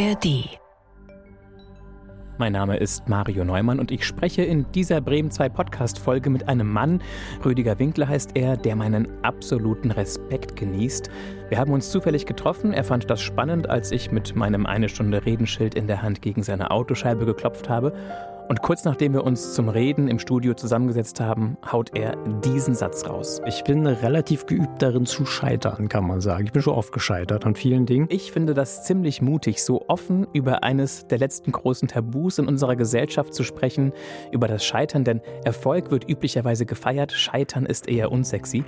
ARD. Mein Name ist Mario Neumann und ich spreche in dieser Bremen 2 Podcast-Folge mit einem Mann, Rüdiger Winkler heißt er, der meinen absoluten Respekt genießt. Wir haben uns zufällig getroffen. Er fand das spannend, als ich mit meinem eine Stunde Redenschild in der Hand gegen seine Autoscheibe geklopft habe. Und kurz nachdem wir uns zum Reden im Studio zusammengesetzt haben, haut er diesen Satz raus. Ich bin relativ geübt darin zu scheitern, kann man sagen. Ich bin schon oft gescheitert an vielen Dingen. Ich finde das ziemlich mutig, so offen über eines der letzten großen Tabus in unserer Gesellschaft zu sprechen, über das Scheitern, denn Erfolg wird üblicherweise gefeiert, Scheitern ist eher unsexy.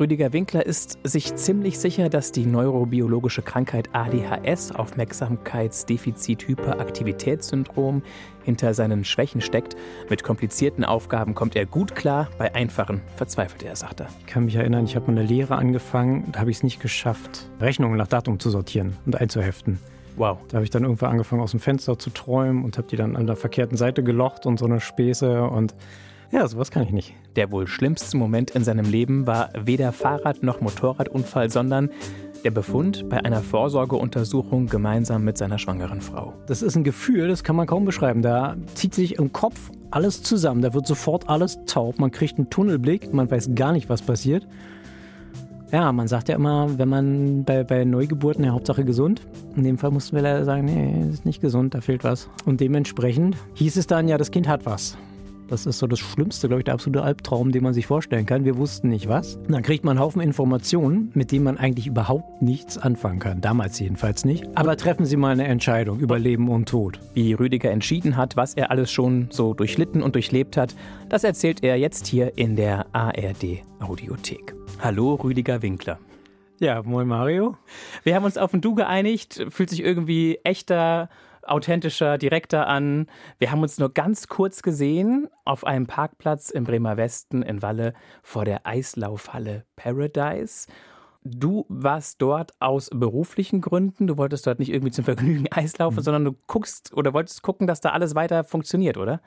Rüdiger Winkler ist sich ziemlich sicher, dass die neurobiologische Krankheit ADHS, Aufmerksamkeitsdefizit-Hyperaktivitätssyndrom, hinter seinen Schwächen steckt. Mit komplizierten Aufgaben kommt er gut klar, bei einfachen verzweifelt er, sagt er. Ich kann mich erinnern, ich habe eine Lehre angefangen, da habe ich es nicht geschafft, Rechnungen nach Datum zu sortieren und einzuheften. Wow. Da habe ich dann irgendwann angefangen, aus dem Fenster zu träumen und habe die dann an der verkehrten Seite gelocht und so eine Späße und ja, sowas kann ich nicht. Der wohl schlimmste Moment in seinem Leben war weder Fahrrad- noch Motorradunfall, sondern der Befund bei einer Vorsorgeuntersuchung gemeinsam mit seiner schwangeren Frau. Das ist ein Gefühl, das kann man kaum beschreiben. Da zieht sich im Kopf alles zusammen. Da wird sofort alles taub. Man kriegt einen Tunnelblick. Man weiß gar nicht, was passiert. Ja, man sagt ja immer, wenn man bei, bei Neugeburten, ja, Hauptsache gesund. In dem Fall mussten wir leider sagen, nee, ist nicht gesund, da fehlt was. Und dementsprechend hieß es dann, ja, das Kind hat was. Das ist so das Schlimmste, glaube ich, der absolute Albtraum, den man sich vorstellen kann. Wir wussten nicht was. dann kriegt man einen Haufen Informationen, mit denen man eigentlich überhaupt nichts anfangen kann. Damals jedenfalls nicht. Aber treffen Sie mal eine Entscheidung über Leben und Tod. Wie Rüdiger entschieden hat, was er alles schon so durchlitten und durchlebt hat, das erzählt er jetzt hier in der ARD Audiothek. Hallo, Rüdiger Winkler. Ja, moin Mario. Wir haben uns auf ein Du geeinigt, fühlt sich irgendwie echter authentischer, direkter an. Wir haben uns nur ganz kurz gesehen auf einem Parkplatz im Bremer Westen in Walle vor der Eislaufhalle Paradise. Du warst dort aus beruflichen Gründen. Du wolltest dort nicht irgendwie zum Vergnügen Eislaufen, mhm. sondern du guckst oder wolltest gucken, dass da alles weiter funktioniert, oder?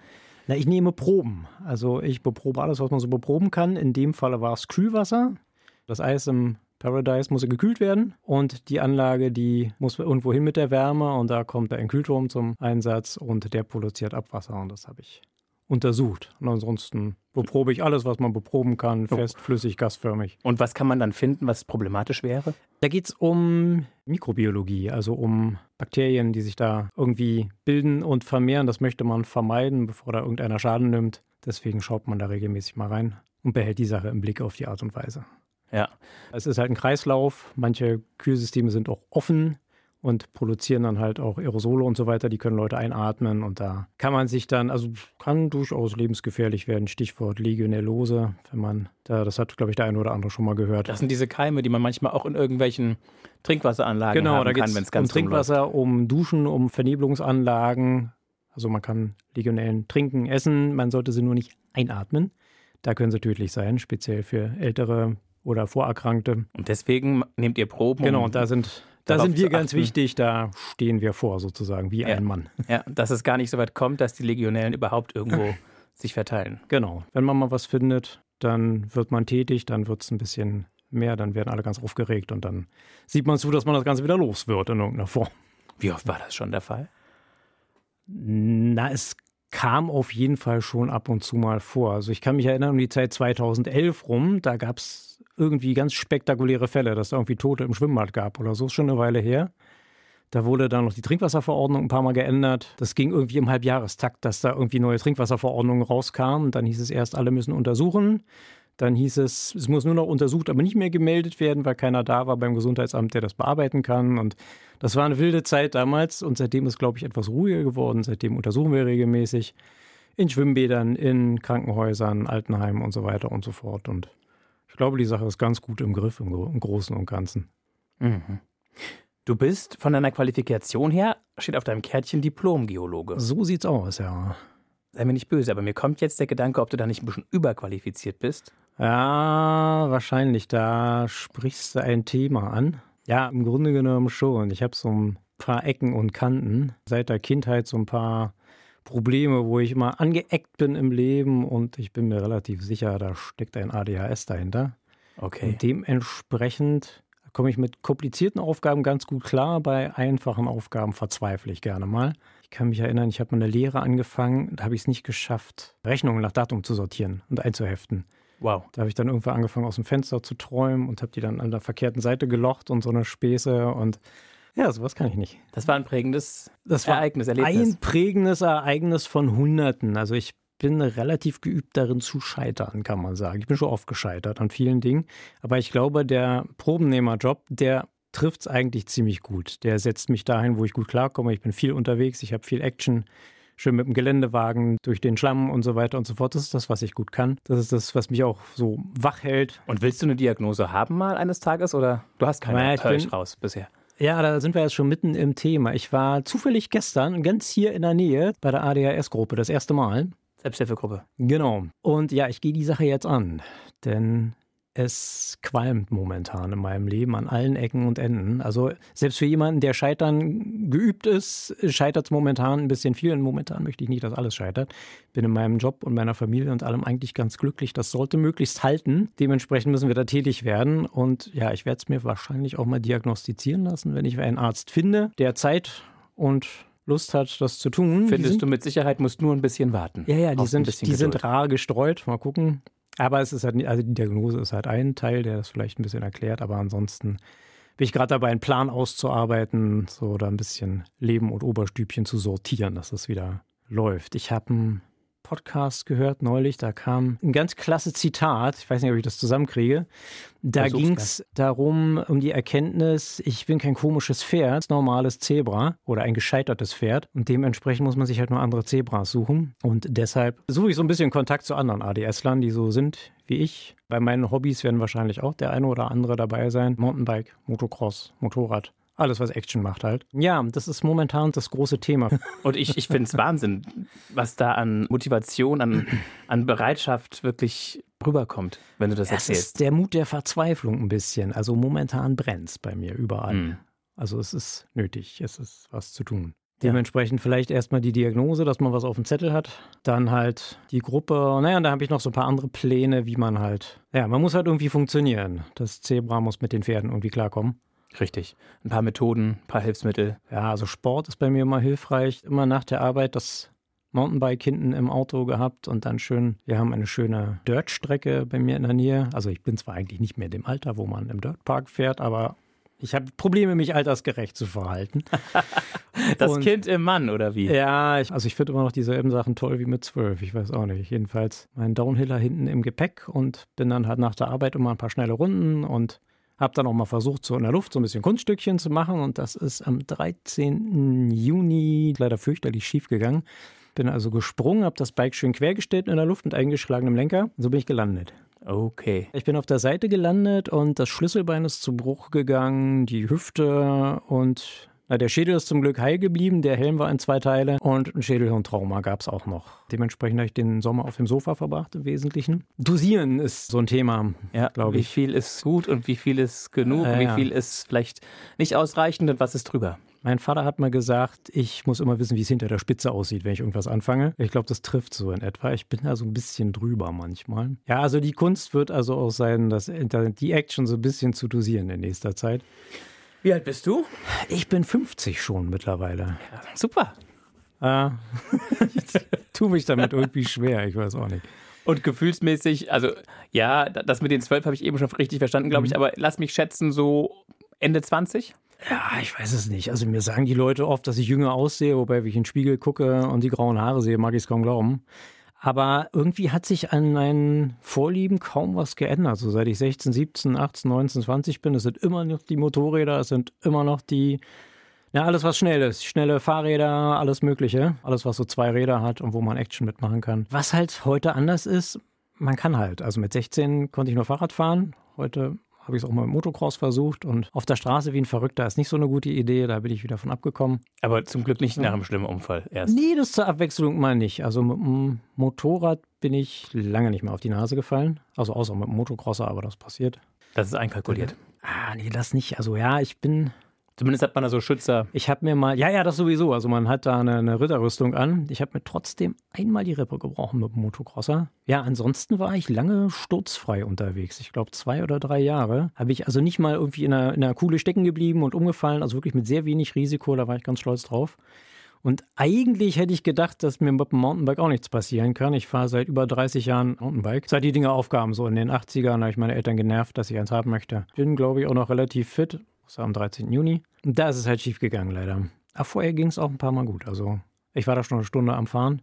Na, ich nehme Proben. Also ich beprobe alles, was man so beproben kann. In dem Fall war es Kühlwasser. Das Eis im Paradise muss gekühlt werden und die Anlage, die muss irgendwo hin mit der Wärme und da kommt der Entkühlturm zum Einsatz und der produziert Abwasser und das habe ich untersucht. Und ansonsten beprobe ich alles, was man beproben kann, fest, flüssig, gasförmig. Und was kann man dann finden, was problematisch wäre? Da geht es um Mikrobiologie, also um Bakterien, die sich da irgendwie bilden und vermehren. Das möchte man vermeiden, bevor da irgendeiner Schaden nimmt. Deswegen schaut man da regelmäßig mal rein und behält die Sache im Blick auf die Art und Weise. Ja. Es ist halt ein Kreislauf. Manche Kühlsysteme sind auch offen und produzieren dann halt auch Aerosole und so weiter. Die können Leute einatmen und da kann man sich dann, also kann durchaus lebensgefährlich werden. Stichwort Legionellose, wenn man da, das hat, glaube ich, der eine oder andere schon mal gehört. Das sind diese Keime, die man manchmal auch in irgendwelchen Trinkwasseranlagen genau, haben kann, wenn es ganz um Trinkwasser, um Duschen, um Vernebelungsanlagen. Also man kann Legionellen trinken, essen, man sollte sie nur nicht einatmen. Da können sie tödlich sein, speziell für ältere oder Vorerkrankte. Und deswegen nehmt ihr Proben. Genau, und da sind, da sind wir ganz wichtig, da stehen wir vor sozusagen, wie ja. ein Mann. Ja, dass es gar nicht so weit kommt, dass die Legionellen überhaupt irgendwo sich verteilen. Genau, wenn man mal was findet, dann wird man tätig, dann wird es ein bisschen mehr, dann werden alle ganz aufgeregt und dann sieht man zu, dass man das Ganze wieder los wird in irgendeiner Form. Wie oft war das schon der Fall? Na, es kam auf jeden Fall schon ab und zu mal vor. Also ich kann mich erinnern um die Zeit 2011 rum, da gab es irgendwie ganz spektakuläre Fälle, dass es irgendwie Tote im Schwimmbad gab oder so, ist schon eine Weile her. Da wurde dann noch die Trinkwasserverordnung ein paar Mal geändert. Das ging irgendwie im Halbjahrestakt, dass da irgendwie neue Trinkwasserverordnungen rauskamen. Dann hieß es erst, alle müssen untersuchen. Dann hieß es, es muss nur noch untersucht, aber nicht mehr gemeldet werden, weil keiner da war beim Gesundheitsamt, der das bearbeiten kann. Und das war eine wilde Zeit damals. Und seitdem ist, glaube ich, etwas ruhiger geworden. Seitdem untersuchen wir regelmäßig in Schwimmbädern, in Krankenhäusern, Altenheimen und so weiter und so fort. Und ich glaube, die Sache ist ganz gut im Griff im, im Großen und Ganzen. Mhm. Du bist von deiner Qualifikation her, steht auf deinem Kärtchen Diplom-Geologe. So sieht's aus, ja. Sei mir nicht böse, aber mir kommt jetzt der Gedanke, ob du da nicht ein bisschen überqualifiziert bist. Ja, wahrscheinlich. Da sprichst du ein Thema an. Ja, im Grunde genommen schon. Ich habe so ein paar Ecken und Kanten. Seit der Kindheit so ein paar Probleme, wo ich immer angeeckt bin im Leben und ich bin mir relativ sicher, da steckt ein ADHS dahinter. Okay. Und dementsprechend komme ich mit komplizierten Aufgaben ganz gut klar. Bei einfachen Aufgaben verzweifle ich gerne mal. Ich kann mich erinnern, ich habe mal eine Lehre angefangen, da habe ich es nicht geschafft, Rechnungen nach Datum zu sortieren und einzuheften. Wow. Da habe ich dann irgendwann angefangen, aus dem Fenster zu träumen und habe die dann an der verkehrten Seite gelocht und so eine Späße und ja, sowas kann ich nicht. Das war ein prägendes das war Ereignis, Erlebnis. Ein prägendes Ereignis von Hunderten. Also ich bin relativ geübt darin zu scheitern, kann man sagen. Ich bin schon oft gescheitert an vielen Dingen. Aber ich glaube, der Probennehmerjob, der trifft es eigentlich ziemlich gut. Der setzt mich dahin, wo ich gut klarkomme. Ich bin viel unterwegs, ich habe viel Action. Schön mit dem Geländewagen durch den Schlamm und so weiter und so fort. Das ist das, was ich gut kann. Das ist das, was mich auch so wach hält. Und willst du eine Diagnose haben mal eines Tages oder du hast keine? Naja, ich bin- ich raus bisher. Ja, da sind wir jetzt schon mitten im Thema. Ich war zufällig gestern ganz hier in der Nähe bei der ADHS-Gruppe, das erste Mal. Selbsthilfegruppe. Genau. Und ja, ich gehe die Sache jetzt an, denn es qualmt momentan in meinem Leben an allen Ecken und Enden. Also selbst für jemanden, der scheitern geübt ist, scheitert es momentan ein bisschen viel. Und momentan möchte ich nicht, dass alles scheitert. Bin in meinem Job und meiner Familie und allem eigentlich ganz glücklich. Das sollte möglichst halten. Dementsprechend müssen wir da tätig werden. Und ja, ich werde es mir wahrscheinlich auch mal diagnostizieren lassen, wenn ich einen Arzt finde, der Zeit und Lust hat, das zu tun. Findest sind- du mit Sicherheit, musst nur ein bisschen warten. ja, ja, die sind, die sind rar gestreut. Mal gucken. Aber es ist halt, also die Diagnose ist halt ein Teil, der das vielleicht ein bisschen erklärt. Aber ansonsten bin ich gerade dabei, einen Plan auszuarbeiten, so da ein bisschen Leben und Oberstübchen zu sortieren, dass das wieder läuft. Ich habe einen Podcast gehört neulich, da kam ein ganz klasse Zitat. Ich weiß nicht, ob ich das zusammenkriege. Da ging es darum, um die Erkenntnis, ich bin kein komisches Pferd, normales Zebra oder ein gescheitertes Pferd. Und dementsprechend muss man sich halt nur andere Zebras suchen. Und deshalb suche ich so ein bisschen Kontakt zu anderen ADS-Lern, die so sind wie ich. Bei meinen Hobbys werden wahrscheinlich auch der eine oder andere dabei sein. Mountainbike, Motocross, Motorrad. Alles, was Action macht halt. Ja, das ist momentan das große Thema. Und ich, ich finde es Wahnsinn, was da an Motivation, an, an Bereitschaft wirklich rüberkommt, wenn du das Das erzählst. ist der Mut der Verzweiflung ein bisschen. Also momentan brennt es bei mir überall. Mhm. Also es ist nötig, es ist was zu tun. Dementsprechend vielleicht erstmal die Diagnose, dass man was auf dem Zettel hat. Dann halt die Gruppe. Naja, und da habe ich noch so ein paar andere Pläne, wie man halt. Ja, man muss halt irgendwie funktionieren. Das Zebra muss mit den Pferden irgendwie klarkommen. Richtig. Ein paar Methoden, ein paar Hilfsmittel. Ja, also Sport ist bei mir immer hilfreich. Immer nach der Arbeit das Mountainbike hinten im Auto gehabt und dann schön, wir haben eine schöne Dirtstrecke bei mir in der Nähe. Also ich bin zwar eigentlich nicht mehr in dem Alter, wo man im Dirtpark fährt, aber ich habe Probleme, mich altersgerecht zu verhalten. Das Und- Kind im Mann, oder wie? Ja, ich, also ich finde immer noch dieselben Sachen toll wie mit zwölf. Ich weiß auch nicht. Jedenfalls mein Downhiller hinten im Gepäck und bin dann halt nach der Arbeit immer ein paar schnelle Runden und habe dann auch mal versucht, so in der Luft so ein bisschen Kunststückchen zu machen. Und das ist am 13. Juni leider fürchterlich schief gegangen. Bin also gesprungen, habe das Bike schön quergestellt in der Luft mit eingeschlagenem Lenker. So bin ich gelandet. Okay. Ich bin auf der Seite gelandet und das Schlüsselbein ist zu Bruch gegangen, die Hüfte und na, der Schädel ist zum Glück heil geblieben, der Helm war in zwei Teile und ein Schädelhirntrauma gab es auch noch. Dementsprechend habe ich den Sommer auf dem Sofa verbracht im Wesentlichen. Dosieren ist so ein Thema, Ja, glaube wie ich. viel ist gut und wie viel ist genug Äh, und wie ja. viel ist vielleicht nicht ausreichend und was ist drüber? Mein Vater hat mal gesagt, ich muss immer wissen, wie es hinter der Spitze aussieht, wenn ich irgendwas anfange. Ich glaube, das trifft so in etwa. Ich bin da so ein bisschen drüber manchmal. Ja, also die Kunst wird also auch sein, das, die Action so ein bisschen zu dosieren in nächster Zeit. Wie alt bist du? Ich bin 50 schon mittlerweile. Super. Ah, ich tue mich damit irgendwie schwer, ich weiß auch nicht. Und gefühlsmäßig, also ja, da- das mit den zwölf habe ich eben schon richtig verstanden, glaube Mhm. ich, aber lass mich schätzen, so Ende 20? Ja, ich weiß es nicht. Also mir sagen die Leute oft, dass ich jünger aussehe, wobei, wenn ich in den Spiegel gucke und die grauen Haare sehe, mag ich es kaum glauben. Aber irgendwie hat sich an meinen Vorlieben kaum was geändert. So seit ich 16, 17, 18, 19, 20 bin, es sind immer noch die Motorräder, es sind immer noch die, ja, alles was schnell ist. Schnelle Fahrräder, alles Mögliche. Alles, was so zwei Räder hat und wo man Action mitmachen kann. Was halt heute anders ist, man kann halt. Also mit 16 konnte ich nur Fahrrad fahren. Heute habe ich es auch mal mit Motocross versucht und auf der Straße wie ein Verrückter ist nicht so eine gute Idee. Da bin ich wieder von abgekommen. Aber zum Glück nicht nach einem schlimmen Unfall erst. Nee, das zur Abwechslung mal nicht. Also mit dem Motorrad bin ich lange nicht mehr auf die Nase gefallen. Also außer mit dem Motocrosser, aber das passiert. Das ist einkalkuliert. Ah, nee, das nicht. Also ja, ich bin Zumindest hat man da so Schützer. Ich habe mir mal, ja, ja, das sowieso. Also man hat da eine, eine Ritterrüstung an. Ich habe mir trotzdem einmal die Rippe gebrochen mit dem Motocrosser. Ja, ansonsten war ich lange sturzfrei unterwegs. Ich glaube zwei oder drei Jahre. Habe ich also nicht mal irgendwie in einer, in einer Kuhle stecken geblieben und umgefallen. Also wirklich mit sehr wenig Risiko. Da war ich ganz stolz drauf. Und eigentlich hätte ich gedacht, dass mir mit dem Mountainbike auch nichts passieren kann. Ich fahre seit über 30 Jahren Mountainbike. Seit die Dinge aufgaben, so in den 80ern, habe ich meine Eltern genervt, dass ich eins haben möchte. Bin, glaube ich, auch noch relativ fit. Das war am 13. Juni. Und da ist es halt schief gegangen, leider. Aber vorher ging es auch ein paar Mal gut. Also ich war da schon eine Stunde am Fahren.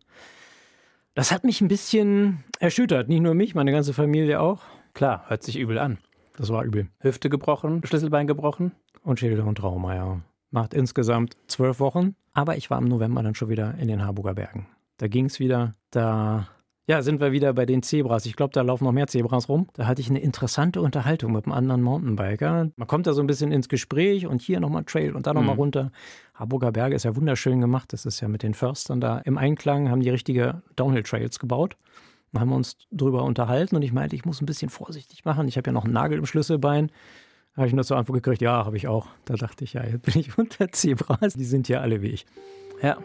Das hat mich ein bisschen erschüttert. Nicht nur mich, meine ganze Familie auch. Klar, hört sich übel an. Das war übel. Hüfte gebrochen, Schlüsselbein gebrochen. Und Schädel und Trauma, ja. Macht insgesamt zwölf Wochen. Aber ich war im November dann schon wieder in den Harburger Bergen. Da ging es wieder. Da ja, sind wir wieder bei den Zebras. Ich glaube, da laufen noch mehr Zebras rum. Da hatte ich eine interessante Unterhaltung mit einem anderen Mountainbiker. Man kommt da so ein bisschen ins Gespräch und hier nochmal Trail und da nochmal mhm. runter. Harburger Berge ist ja wunderschön gemacht. Das ist ja mit den Förstern da im Einklang, haben die richtige Downhill-Trails gebaut. Dann haben wir uns drüber unterhalten und ich meinte, ich muss ein bisschen vorsichtig machen. Ich habe ja noch einen Nagel im Schlüsselbein. Habe ich nur zur Antwort gekriegt, ja, habe ich auch. Da dachte ich, ja, jetzt bin ich unter Zebras. Die sind ja alle wie ich. Ja.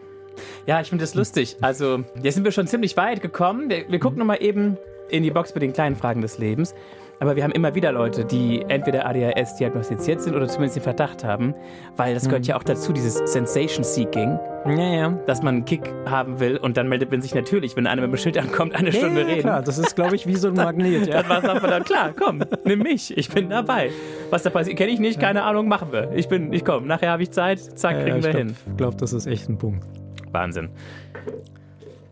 Ja, ich finde das lustig. Also, jetzt sind wir schon ziemlich weit gekommen. Wir, wir gucken nochmal eben in die Box mit den kleinen Fragen des Lebens. Aber wir haben immer wieder Leute, die entweder ADHS diagnostiziert sind oder zumindest den Verdacht haben, weil das gehört mhm. ja auch dazu, dieses Sensation Seeking. Ja, ja. Dass man einen Kick haben will und dann meldet man sich natürlich, wenn einer mit dem Schild ankommt, eine ja, Stunde ja, reden. klar, das ist, glaube ich, wie so ein Magnet. Ja. dann war es einfach dann, klar, komm, nimm mich, ich bin dabei. Was da passiert, kenne ich nicht, keine Ahnung, machen wir. Ich bin, ich komme, nachher habe ich Zeit, zack, kriegen wir glaub, hin. Ich glaube, das ist echt ein Punkt. Wahnsinn.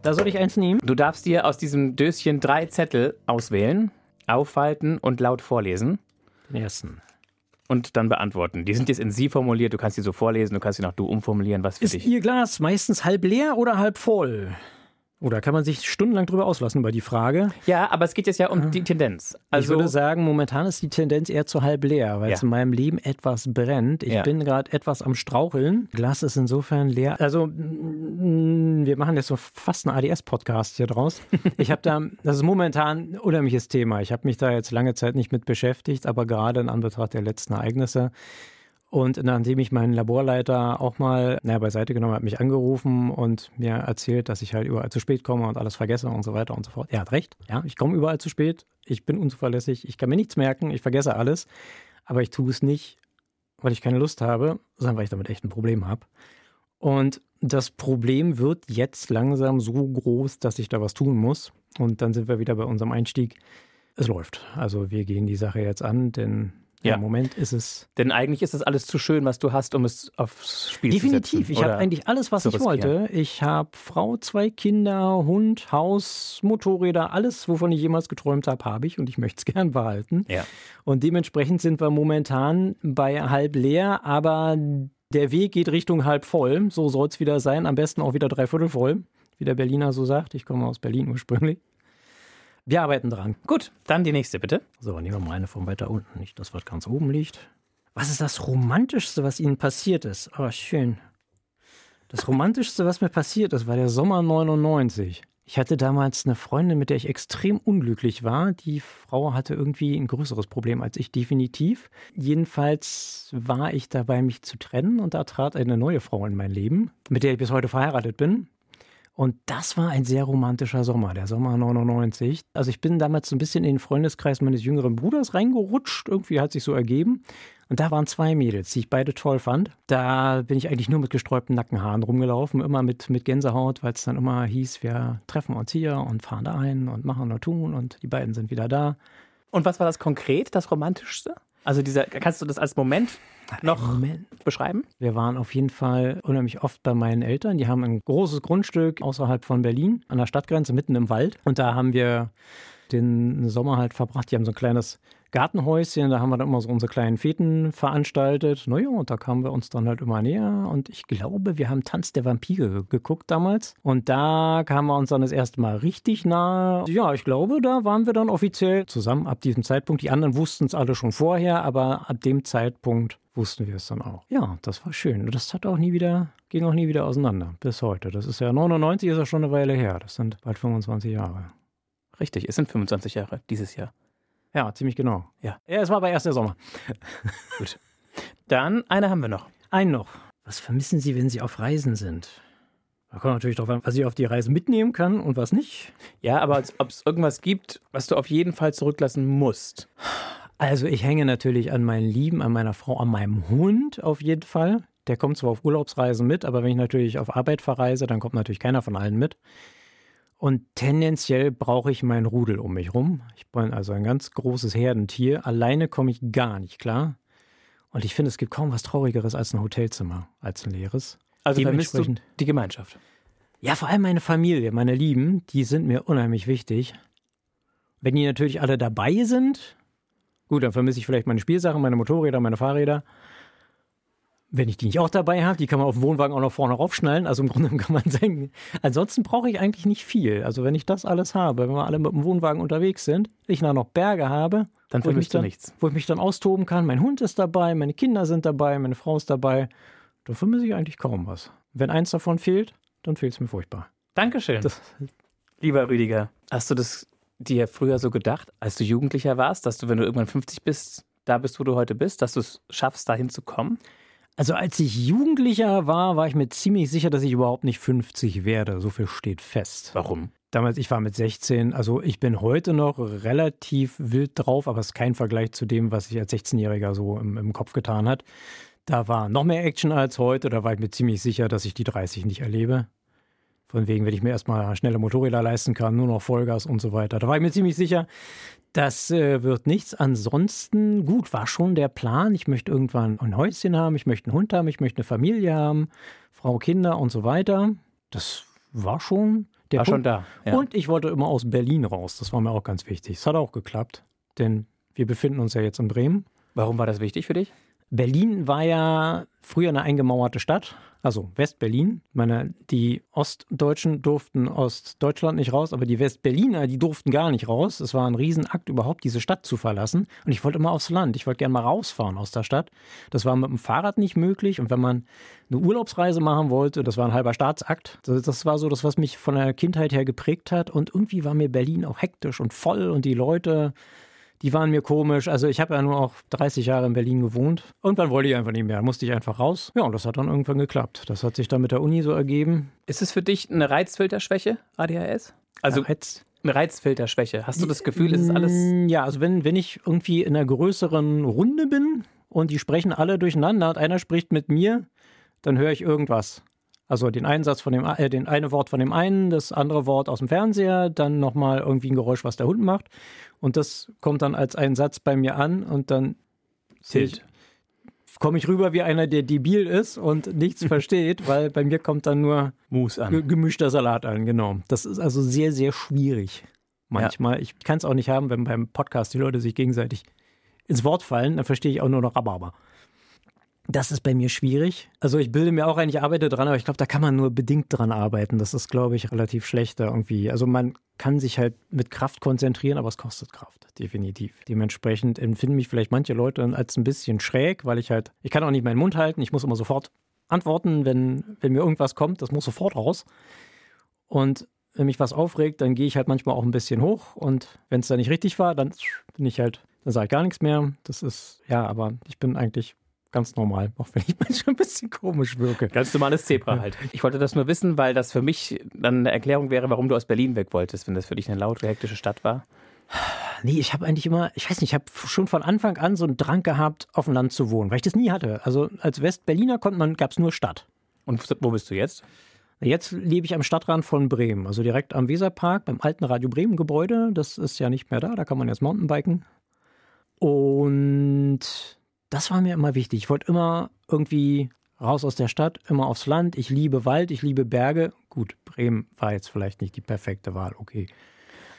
Da soll ich eins nehmen? Du darfst dir aus diesem Döschen drei Zettel auswählen, aufhalten und laut vorlesen. Den ersten. Und dann beantworten. Die sind jetzt in Sie formuliert, du kannst sie so vorlesen, du kannst sie nach Du umformulieren, was für Ist dich. Ist Ihr Glas meistens halb leer oder halb voll? Oder kann man sich stundenlang drüber auslassen über die Frage? Ja, aber es geht jetzt ja um die Tendenz. Also, ich würde sagen, momentan ist die Tendenz eher zu halb leer, weil ja. es in meinem Leben etwas brennt. Ich ja. bin gerade etwas am Straucheln. Glas ist insofern leer. Also, mm, wir machen jetzt so fast einen ADS-Podcast hier draus. Ich habe da, das ist momentan ein unheimliches Thema. Ich habe mich da jetzt lange Zeit nicht mit beschäftigt, aber gerade in Anbetracht der letzten Ereignisse und nachdem ich meinen Laborleiter auch mal naja, beiseite genommen habe, mich angerufen und mir erzählt, dass ich halt überall zu spät komme und alles vergesse und so weiter und so fort. Er hat recht. Ja, ich komme überall zu spät. Ich bin unzuverlässig. Ich kann mir nichts merken. Ich vergesse alles. Aber ich tue es nicht, weil ich keine Lust habe, sondern weil ich damit echt ein Problem habe. Und das Problem wird jetzt langsam so groß, dass ich da was tun muss. Und dann sind wir wieder bei unserem Einstieg. Es läuft. Also wir gehen die Sache jetzt an, denn ja. Im Moment ist es. Denn eigentlich ist das alles zu schön, was du hast, um es aufs Spiel Definitiv. zu setzen. Definitiv. Ich habe eigentlich alles, was ich wollte. Ich habe Frau, zwei Kinder, Hund, Haus, Motorräder, alles, wovon ich jemals geträumt habe, habe ich und ich möchte es gern behalten. Ja. Und dementsprechend sind wir momentan bei halb leer, aber der Weg geht Richtung halb voll. So soll es wieder sein. Am besten auch wieder dreiviertel voll, wie der Berliner so sagt. Ich komme aus Berlin ursprünglich. Wir arbeiten dran. Gut, dann die nächste bitte. So, nehmen wir mal eine von weiter unten, nicht das, was ganz oben liegt. Was ist das Romantischste, was Ihnen passiert ist? Oh, schön. Das Romantischste, was mir passiert ist, war der Sommer 99. Ich hatte damals eine Freundin, mit der ich extrem unglücklich war. Die Frau hatte irgendwie ein größeres Problem als ich, definitiv. Jedenfalls war ich dabei, mich zu trennen und da trat eine neue Frau in mein Leben, mit der ich bis heute verheiratet bin. Und das war ein sehr romantischer Sommer, der Sommer 99. Also ich bin damals so ein bisschen in den Freundeskreis meines jüngeren Bruders reingerutscht. Irgendwie hat sich so ergeben. Und da waren zwei Mädels, die ich beide toll fand. Da bin ich eigentlich nur mit gesträubten Nackenhaaren rumgelaufen, immer mit, mit Gänsehaut, weil es dann immer hieß, wir treffen uns hier und fahren da ein und machen und tun und die beiden sind wieder da. Und was war das konkret, das Romantischste? Also dieser, kannst du das als Moment noch Moment. beschreiben? Wir waren auf jeden Fall unheimlich oft bei meinen Eltern. Die haben ein großes Grundstück außerhalb von Berlin, an der Stadtgrenze, mitten im Wald. Und da haben wir den Sommer halt verbracht. Die haben so ein kleines Gartenhäuschen, da haben wir dann immer so unsere kleinen Feten veranstaltet. Naja, und da kamen wir uns dann halt immer näher. Und ich glaube, wir haben Tanz der Vampire geguckt damals. Und da kamen wir uns dann das erste Mal richtig nah. Ja, ich glaube, da waren wir dann offiziell zusammen ab diesem Zeitpunkt. Die anderen wussten es alle schon vorher, aber ab dem Zeitpunkt wussten wir es dann auch. Ja, das war schön. Das hat auch nie wieder, ging auch nie wieder auseinander. Bis heute. Das ist ja 99 ist ja schon eine Weile her. Das sind bald 25 Jahre. Richtig, es sind 25 Jahre dieses Jahr. Ja, ziemlich genau. Ja. Ja, es war aber erst der Sommer. Gut. Dann eine haben wir noch. Ein noch. Was vermissen Sie, wenn Sie auf Reisen sind? Da kommt natürlich darauf an, was ich auf die Reise mitnehmen kann und was nicht. Ja, aber ob es irgendwas gibt, was du auf jeden Fall zurücklassen musst. Also ich hänge natürlich an meinen Lieben, an meiner Frau, an meinem Hund auf jeden Fall. Der kommt zwar auf Urlaubsreisen mit, aber wenn ich natürlich auf Arbeit verreise, dann kommt natürlich keiner von allen mit. Und tendenziell brauche ich meinen Rudel um mich rum. Ich bin also ein ganz großes Herdentier. Alleine komme ich gar nicht klar. Und ich finde, es gibt kaum was Traurigeres als ein Hotelzimmer, als ein leeres. Also vermisst du die Gemeinschaft? Ja, vor allem meine Familie, meine Lieben, die sind mir unheimlich wichtig. Wenn die natürlich alle dabei sind, gut, dann vermisse ich vielleicht meine Spielsachen, meine Motorräder, meine Fahrräder. Wenn ich die nicht auch dabei habe, die kann man auf dem Wohnwagen auch noch vorne raufschnallen. Also im Grunde kann man sagen, ansonsten brauche ich eigentlich nicht viel. Also wenn ich das alles habe, wenn wir alle mit dem Wohnwagen unterwegs sind, ich noch Berge habe, dann vermisst du nichts. Wo ich mich dann austoben kann. Mein Hund ist dabei, meine Kinder sind dabei, meine Frau ist dabei. Da vermisse ich eigentlich kaum was. Wenn eins davon fehlt, dann fehlt es mir furchtbar. Dankeschön. Das, Lieber Rüdiger, hast du das dir früher so gedacht, als du Jugendlicher warst, dass du, wenn du irgendwann 50 bist, da bist, wo du heute bist, dass du es schaffst, dahin zu kommen? Also als ich Jugendlicher war, war ich mir ziemlich sicher, dass ich überhaupt nicht 50 werde. So viel steht fest. Warum? Damals, ich war mit 16, also ich bin heute noch relativ wild drauf, aber es ist kein Vergleich zu dem, was ich als 16-Jähriger so im, im Kopf getan hat. Da war noch mehr Action als heute. Da war ich mir ziemlich sicher, dass ich die 30 nicht erlebe. Von wegen, wenn ich mir erstmal schnelle Motorräder leisten kann, nur noch Vollgas und so weiter. Da war ich mir ziemlich sicher, das äh, wird nichts. Ansonsten, gut, war schon der Plan. Ich möchte irgendwann ein Häuschen haben, ich möchte einen Hund haben, ich möchte eine Familie haben, Frau, Kinder und so weiter. Das war schon der war Punkt. schon da. Ja. Und ich wollte immer aus Berlin raus. Das war mir auch ganz wichtig. Es hat auch geklappt, denn wir befinden uns ja jetzt in Bremen. Warum war das wichtig für dich? Berlin war ja früher eine eingemauerte Stadt, also West-Berlin. meine, die Ostdeutschen durften aus Deutschland nicht raus, aber die West-Berliner, die durften gar nicht raus. Es war ein Riesenakt, überhaupt diese Stadt zu verlassen. Und ich wollte immer aufs Land. Ich wollte gerne mal rausfahren aus der Stadt. Das war mit dem Fahrrad nicht möglich. Und wenn man eine Urlaubsreise machen wollte, das war ein halber Staatsakt. Das war so das, was mich von der Kindheit her geprägt hat. Und irgendwie war mir Berlin auch hektisch und voll und die Leute die waren mir komisch. Also ich habe ja nur auch 30 Jahre in Berlin gewohnt. Irgendwann wollte ich einfach nicht mehr. Musste ich einfach raus. Ja, und das hat dann irgendwann geklappt. Das hat sich dann mit der Uni so ergeben. Ist es für dich eine Reizfilterschwäche, ADHS? Also Reiz eine Reizfilterschwäche. Hast du das Gefühl, ist alles. Ja, also wenn, wenn ich irgendwie in einer größeren Runde bin und die sprechen alle durcheinander und einer spricht mit mir, dann höre ich irgendwas. Also den einen Satz von dem, äh, den eine Wort von dem einen, das andere Wort aus dem Fernseher, dann nochmal irgendwie ein Geräusch, was der Hund macht. Und das kommt dann als ein Satz bei mir an und dann komme ich rüber wie einer, der debil ist und nichts versteht, weil bei mir kommt dann nur Mus an. gemischter Salat an, genau. Das ist also sehr, sehr schwierig manchmal. Ja. Ich kann es auch nicht haben, wenn beim Podcast die Leute sich gegenseitig ins Wort fallen, dann verstehe ich auch nur noch Rhabarber. Das ist bei mir schwierig. Also ich bilde mir auch ein, ich arbeite dran, aber ich glaube, da kann man nur bedingt dran arbeiten. Das ist, glaube ich, relativ schlecht da irgendwie. Also man kann sich halt mit Kraft konzentrieren, aber es kostet Kraft, definitiv. Dementsprechend empfinden mich vielleicht manche Leute als ein bisschen schräg, weil ich halt, ich kann auch nicht meinen Mund halten, ich muss immer sofort antworten, wenn, wenn mir irgendwas kommt, das muss sofort raus. Und wenn mich was aufregt, dann gehe ich halt manchmal auch ein bisschen hoch und wenn es da nicht richtig war, dann bin ich halt, dann sage ich gar nichts mehr. Das ist, ja, aber ich bin eigentlich ganz normal, auch wenn ich manchmal ein bisschen komisch wirke. Ganz normales Zebra halt. Ich wollte das nur wissen, weil das für mich dann eine Erklärung wäre, warum du aus Berlin weg wolltest, wenn das für dich eine laute, hektische Stadt war. Nee, ich habe eigentlich immer, ich weiß nicht, ich habe schon von Anfang an so einen Drang gehabt, auf dem Land zu wohnen, weil ich das nie hatte. Also als Westberliner konnte man, gab es nur Stadt. Und wo bist du jetzt? Jetzt lebe ich am Stadtrand von Bremen, also direkt am Weserpark, beim alten Radio Bremen Gebäude. Das ist ja nicht mehr da, da kann man jetzt Mountainbiken. Und das war mir immer wichtig. Ich wollte immer irgendwie raus aus der Stadt, immer aufs Land. Ich liebe Wald, ich liebe Berge. Gut, Bremen war jetzt vielleicht nicht die perfekte Wahl, okay.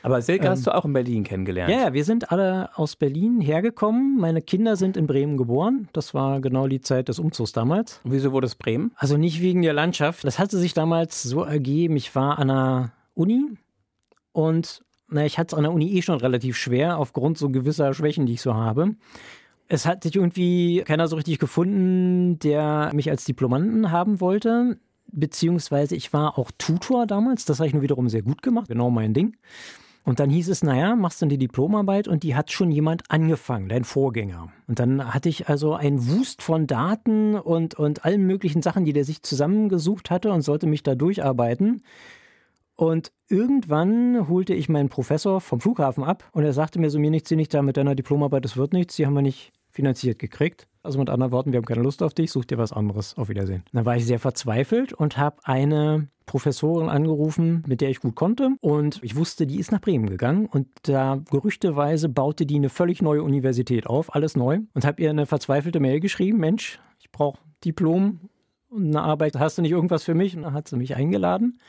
Aber Silke ähm, hast du auch in Berlin kennengelernt. Ja, wir sind alle aus Berlin hergekommen. Meine Kinder sind in Bremen geboren. Das war genau die Zeit des Umzugs damals. Und wieso wurde es Bremen? Also nicht wegen der Landschaft. Das hatte sich damals so ergeben. Ich war an der Uni und na, ich hatte es an der Uni eh schon relativ schwer, aufgrund so gewisser Schwächen, die ich so habe es hat sich irgendwie keiner so richtig gefunden, der mich als Diplomanten haben wollte. Beziehungsweise ich war auch Tutor damals, das habe ich nur wiederum sehr gut gemacht, genau mein Ding. Und dann hieß es, naja, machst du die Diplomarbeit und die hat schon jemand angefangen, dein Vorgänger. Und dann hatte ich also einen Wust von Daten und, und allen möglichen Sachen, die der sich zusammengesucht hatte und sollte mich da durcharbeiten. Und irgendwann holte ich meinen Professor vom Flughafen ab und er sagte mir so, mir nichts, sie nicht da mit deiner Diplomarbeit, das wird nichts, die haben wir nicht finanziert gekriegt. Also mit anderen Worten, wir haben keine Lust auf dich, such dir was anderes. Auf Wiedersehen. Dann war ich sehr verzweifelt und habe eine Professorin angerufen, mit der ich gut konnte. Und ich wusste, die ist nach Bremen gegangen. Und da gerüchteweise baute die eine völlig neue Universität auf, alles neu. Und habe ihr eine verzweifelte Mail geschrieben, Mensch, ich brauche Diplom und eine Arbeit, hast du nicht irgendwas für mich? Und dann hat sie mich eingeladen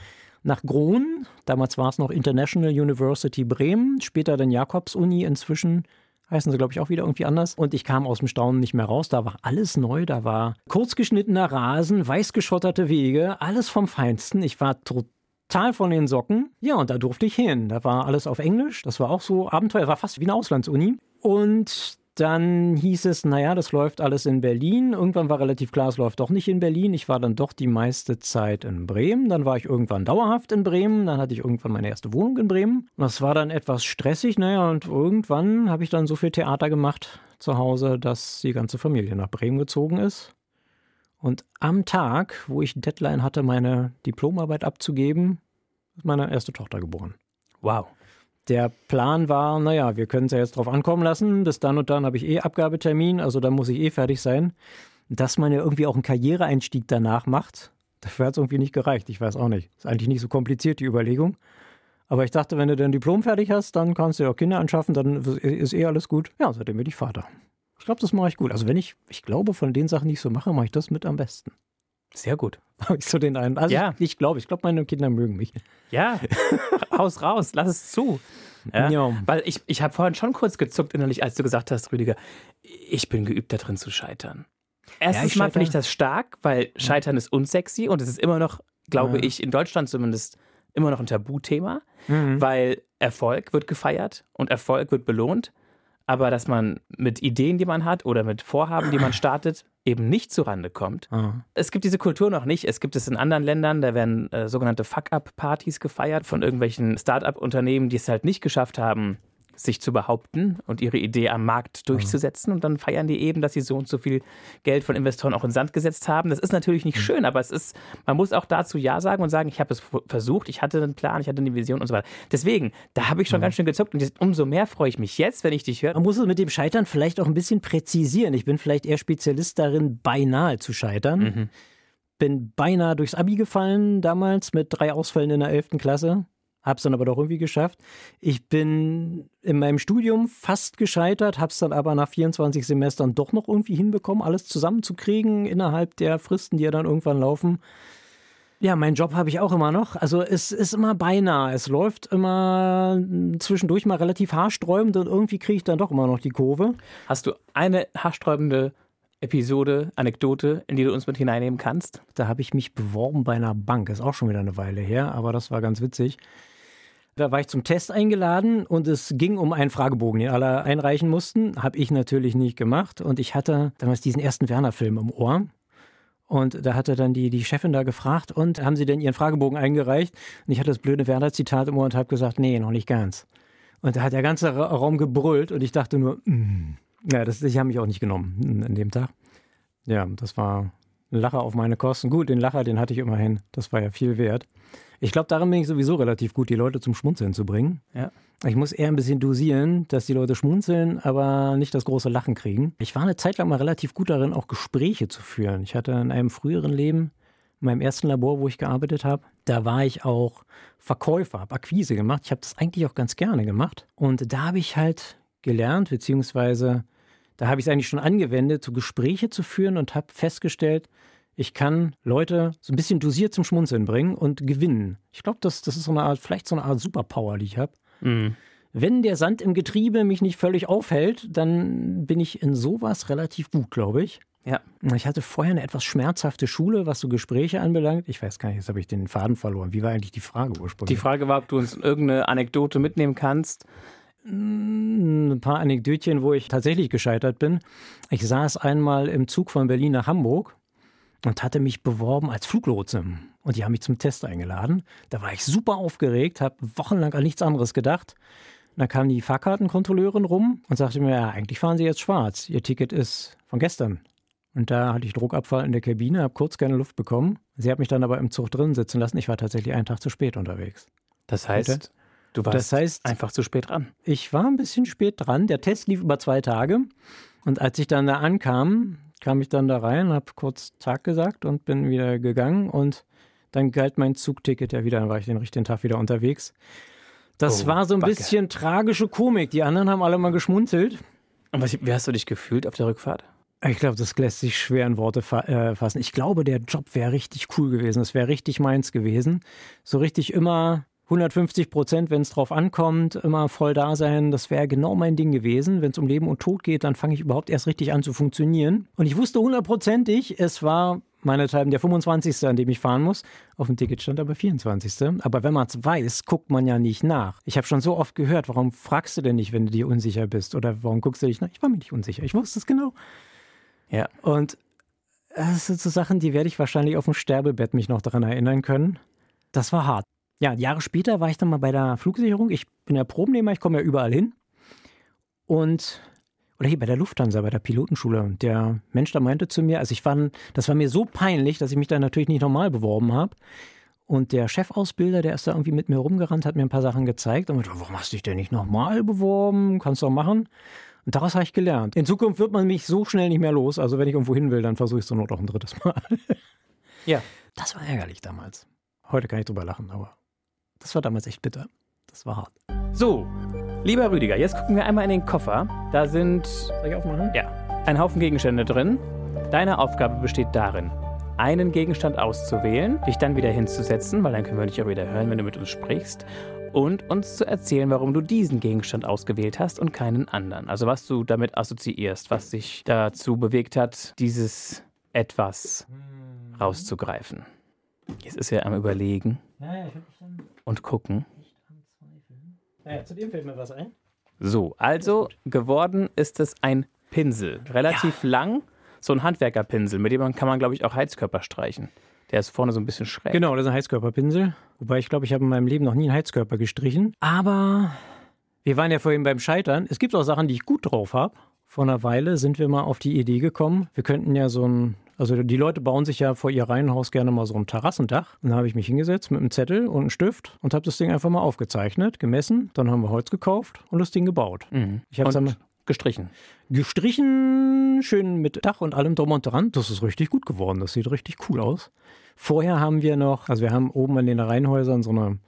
nach Groen. Damals war es noch International University Bremen, später dann Jakobs-Uni, inzwischen heißen sie, glaube ich, auch wieder irgendwie anders. Und ich kam aus dem Staunen nicht mehr raus. Da war alles neu. Da war kurzgeschnittener Rasen, weiß geschotterte Wege, alles vom Feinsten. Ich war total von den Socken. Ja, und da durfte ich hin. Da war alles auf Englisch. Das war auch so Abenteuer. War fast wie eine Auslandsuni. Und dann hieß es, naja, das läuft alles in Berlin. Irgendwann war relativ klar, es läuft doch nicht in Berlin. Ich war dann doch die meiste Zeit in Bremen. Dann war ich irgendwann dauerhaft in Bremen. Dann hatte ich irgendwann meine erste Wohnung in Bremen. Das war dann etwas stressig. Naja, und irgendwann habe ich dann so viel Theater gemacht zu Hause, dass die ganze Familie nach Bremen gezogen ist. Und am Tag, wo ich Deadline hatte, meine Diplomarbeit abzugeben, ist meine erste Tochter geboren. Wow. Der Plan war, naja, wir können es ja jetzt drauf ankommen lassen. Bis dann und dann habe ich eh Abgabetermin, also da muss ich eh fertig sein. Dass man ja irgendwie auch einen Karriereeinstieg danach macht, dafür hat es irgendwie nicht gereicht. Ich weiß auch nicht. Ist eigentlich nicht so kompliziert, die Überlegung. Aber ich dachte, wenn du dein Diplom fertig hast, dann kannst du ja auch Kinder anschaffen, dann ist eh alles gut. Ja, seitdem bin ich Vater. Ich glaube, das mache ich gut. Also wenn ich, ich glaube, von den Sachen, die ich so mache, mache ich das mit am besten. Sehr gut. Habe ich so den einen. Also ja. ich, glaube, ich glaube, meine Kinder mögen mich. Ja, haus raus, lass es zu. Ja? ja. Weil ich, ich habe vorhin schon kurz gezuckt innerlich, als du gesagt hast, Rüdiger, ich bin geübt darin zu scheitern. Erstens ja, mal finde ich das stark, weil Scheitern ist unsexy und es ist immer noch, glaube ja. ich, in Deutschland zumindest immer noch ein Tabuthema, mhm. weil Erfolg wird gefeiert und Erfolg wird belohnt aber dass man mit Ideen, die man hat oder mit Vorhaben, die man startet, eben nicht zurande kommt. Mhm. Es gibt diese Kultur noch nicht. Es gibt es in anderen Ländern, da werden äh, sogenannte Fuck-up-Partys gefeiert von irgendwelchen Start-up-Unternehmen, die es halt nicht geschafft haben, sich zu behaupten und ihre Idee am Markt durchzusetzen. Und dann feiern die eben, dass sie so und so viel Geld von Investoren auch in Sand gesetzt haben. Das ist natürlich nicht mhm. schön, aber es ist, man muss auch dazu Ja sagen und sagen, ich habe es versucht, ich hatte einen Plan, ich hatte eine Vision und so weiter. Deswegen, da habe ich schon ja. ganz schön gezuckt und umso mehr freue ich mich jetzt, wenn ich dich höre. Man muss es mit dem Scheitern vielleicht auch ein bisschen präzisieren. Ich bin vielleicht eher Spezialist darin, beinahe zu scheitern. Mhm. Bin beinahe durchs Abi gefallen damals mit drei Ausfällen in der 11. Klasse habe es dann aber doch irgendwie geschafft. Ich bin in meinem Studium fast gescheitert, habe es dann aber nach 24 Semestern doch noch irgendwie hinbekommen, alles zusammenzukriegen innerhalb der Fristen, die ja dann irgendwann laufen. Ja, meinen Job habe ich auch immer noch. Also es ist immer beinahe. Es läuft immer zwischendurch mal relativ haarsträubend und irgendwie kriege ich dann doch immer noch die Kurve. Hast du eine haarsträubende Episode, Anekdote, in die du uns mit hineinnehmen kannst? Da habe ich mich beworben bei einer Bank. Ist auch schon wieder eine Weile her, aber das war ganz witzig. Da war ich zum Test eingeladen und es ging um einen Fragebogen, den alle einreichen mussten. Habe ich natürlich nicht gemacht. Und ich hatte damals diesen ersten Werner-Film im Ohr. Und da hatte dann die, die Chefin da gefragt, und haben Sie denn Ihren Fragebogen eingereicht? Und ich hatte das blöde Werner-Zitat im Ohr und habe gesagt, nee, noch nicht ganz. Und da hat der ganze Raum gebrüllt und ich dachte nur, mm. ja, das, ich habe mich auch nicht genommen an dem Tag. Ja, das war ein Lacher auf meine Kosten. Gut, den Lacher, den hatte ich immerhin. Das war ja viel wert. Ich glaube, darin bin ich sowieso relativ gut, die Leute zum Schmunzeln zu bringen. Ja. Ich muss eher ein bisschen dosieren, dass die Leute schmunzeln, aber nicht das große Lachen kriegen. Ich war eine Zeit lang mal relativ gut darin, auch Gespräche zu führen. Ich hatte in einem früheren Leben, in meinem ersten Labor, wo ich gearbeitet habe, da war ich auch Verkäufer, habe Akquise gemacht. Ich habe das eigentlich auch ganz gerne gemacht. Und da habe ich halt gelernt, beziehungsweise da habe ich es eigentlich schon angewendet, so Gespräche zu führen und habe festgestellt, ich kann Leute so ein bisschen dosiert zum Schmunzeln bringen und gewinnen. Ich glaube, das, das ist so eine Art, vielleicht so eine Art Superpower, die ich habe. Mhm. Wenn der Sand im Getriebe mich nicht völlig aufhält, dann bin ich in sowas relativ gut, glaube ich. Ja. Ich hatte vorher eine etwas schmerzhafte Schule, was so Gespräche anbelangt. Ich weiß gar nicht, jetzt habe ich den Faden verloren. Wie war eigentlich die Frage ursprünglich? Die Frage war, ob du uns irgendeine Anekdote mitnehmen kannst. Hm, ein paar Anekdötchen, wo ich tatsächlich gescheitert bin. Ich saß einmal im Zug von Berlin nach Hamburg und hatte mich beworben als Fluglotse. Und die haben mich zum Test eingeladen. Da war ich super aufgeregt, habe wochenlang an nichts anderes gedacht. Und dann kam die Fahrkartenkontrolleurin rum und sagte mir, ja, eigentlich fahren Sie jetzt schwarz. Ihr Ticket ist von gestern. Und da hatte ich Druckabfall in der Kabine, habe kurz keine Luft bekommen. Sie hat mich dann aber im Zug drin sitzen lassen. Ich war tatsächlich einen Tag zu spät unterwegs. Das heißt, Bitte? du warst das heißt, einfach zu spät dran. Ich war ein bisschen spät dran. Der Test lief über zwei Tage. Und als ich dann da ankam, kam ich dann da rein, habe kurz Tag gesagt und bin wieder gegangen und dann galt mein Zugticket ja wieder, dann war ich den richtigen Tag wieder unterwegs. Das oh, war so ein Backe. bisschen tragische Komik. Die anderen haben alle mal geschmunzelt. Und was, wie hast du dich gefühlt auf der Rückfahrt? Ich glaube, das lässt sich schwer in Worte fa äh, fassen. Ich glaube, der Job wäre richtig cool gewesen. Es wäre richtig meins gewesen. So richtig immer 150 Prozent, wenn es drauf ankommt, immer voll da sein. Das wäre genau mein Ding gewesen. Wenn es um Leben und Tod geht, dann fange ich überhaupt erst richtig an zu funktionieren. Und ich wusste hundertprozentig, es war meinethalben der 25. an dem ich fahren muss. Auf dem Ticket stand aber 24. Aber wenn man es weiß, guckt man ja nicht nach. Ich habe schon so oft gehört, warum fragst du denn nicht, wenn du dir unsicher bist? Oder warum guckst du dich nach? Ich war mir nicht unsicher. Ich wusste es genau. Ja. Und das sind so Sachen, die werde ich wahrscheinlich auf dem Sterbebett mich noch daran erinnern können. Das war hart. Ja, Jahre später war ich dann mal bei der Flugsicherung. Ich bin ja Probennehmer, ich komme ja überall hin. Und, oder hier bei der Lufthansa, bei der Pilotenschule. Der Mensch da meinte zu mir, also ich war, das war mir so peinlich, dass ich mich da natürlich nicht normal beworben habe. Und der Chefausbilder, der ist da irgendwie mit mir rumgerannt, hat mir ein paar Sachen gezeigt. Und meinte, warum hast du dich denn nicht nochmal beworben? Kannst du doch machen. Und daraus habe ich gelernt. In Zukunft wird man mich so schnell nicht mehr los. Also wenn ich irgendwo hin will, dann versuche ich es zur Not auch ein drittes Mal. ja. Das war ärgerlich damals. Heute kann ich drüber lachen, aber das war damals echt bitter. Das war hart. So, lieber Rüdiger, jetzt gucken wir einmal in den Koffer. Da sind. Soll ich aufmachen? Ja. Ein Haufen Gegenstände drin. Deine Aufgabe besteht darin, einen Gegenstand auszuwählen, dich dann wieder hinzusetzen, weil dann können wir dich auch wieder hören, wenn du mit uns sprichst, und uns zu erzählen, warum du diesen Gegenstand ausgewählt hast und keinen anderen. Also was du damit assoziierst, was dich dazu bewegt hat, dieses etwas rauszugreifen. Jetzt ist er am Überlegen. Ja, ja, dann und gucken. Naja, zu dem fällt mir was ein. So, also geworden ist es ein Pinsel. Relativ ja. lang, so ein Handwerkerpinsel, mit dem kann man, glaube ich, auch Heizkörper streichen. Der ist vorne so ein bisschen schräg. Genau, das ist ein Heizkörperpinsel. Wobei ich glaube, ich habe in meinem Leben noch nie einen Heizkörper gestrichen. Aber wir waren ja vorhin beim Scheitern. Es gibt auch Sachen, die ich gut drauf habe. Vor einer Weile sind wir mal auf die Idee gekommen, wir könnten ja so ein also die Leute bauen sich ja vor ihr Reihenhaus gerne mal so ein Terrassendach. Und da habe ich mich hingesetzt mit einem Zettel und einem Stift und habe das Ding einfach mal aufgezeichnet, gemessen. Dann haben wir Holz gekauft und das Ding gebaut. Mhm. Ich habe dann gestrichen. Gestrichen, schön mit Dach und allem drum und dran. Das ist richtig gut geworden. Das sieht richtig cool aus. Vorher haben wir noch, also wir haben oben an den Reihenhäusern so eine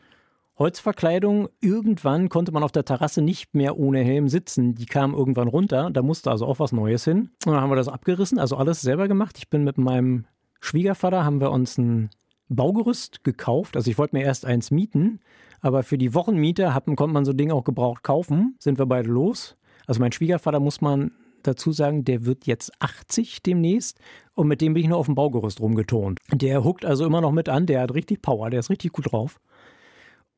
Holzverkleidung. Irgendwann konnte man auf der Terrasse nicht mehr ohne Helm sitzen. Die kam irgendwann runter. Da musste also auch was Neues hin. Und dann haben wir das abgerissen, also alles selber gemacht. Ich bin mit meinem Schwiegervater, haben wir uns ein Baugerüst gekauft. Also ich wollte mir erst eins mieten, aber für die Wochenmiete hatten, konnte man so Dinge auch gebraucht kaufen. Sind wir beide los. Also mein Schwiegervater muss man dazu sagen, der wird jetzt 80 demnächst und mit dem bin ich nur auf dem Baugerüst rumgetont. Der huckt also immer noch mit an, der hat richtig Power, der ist richtig gut drauf.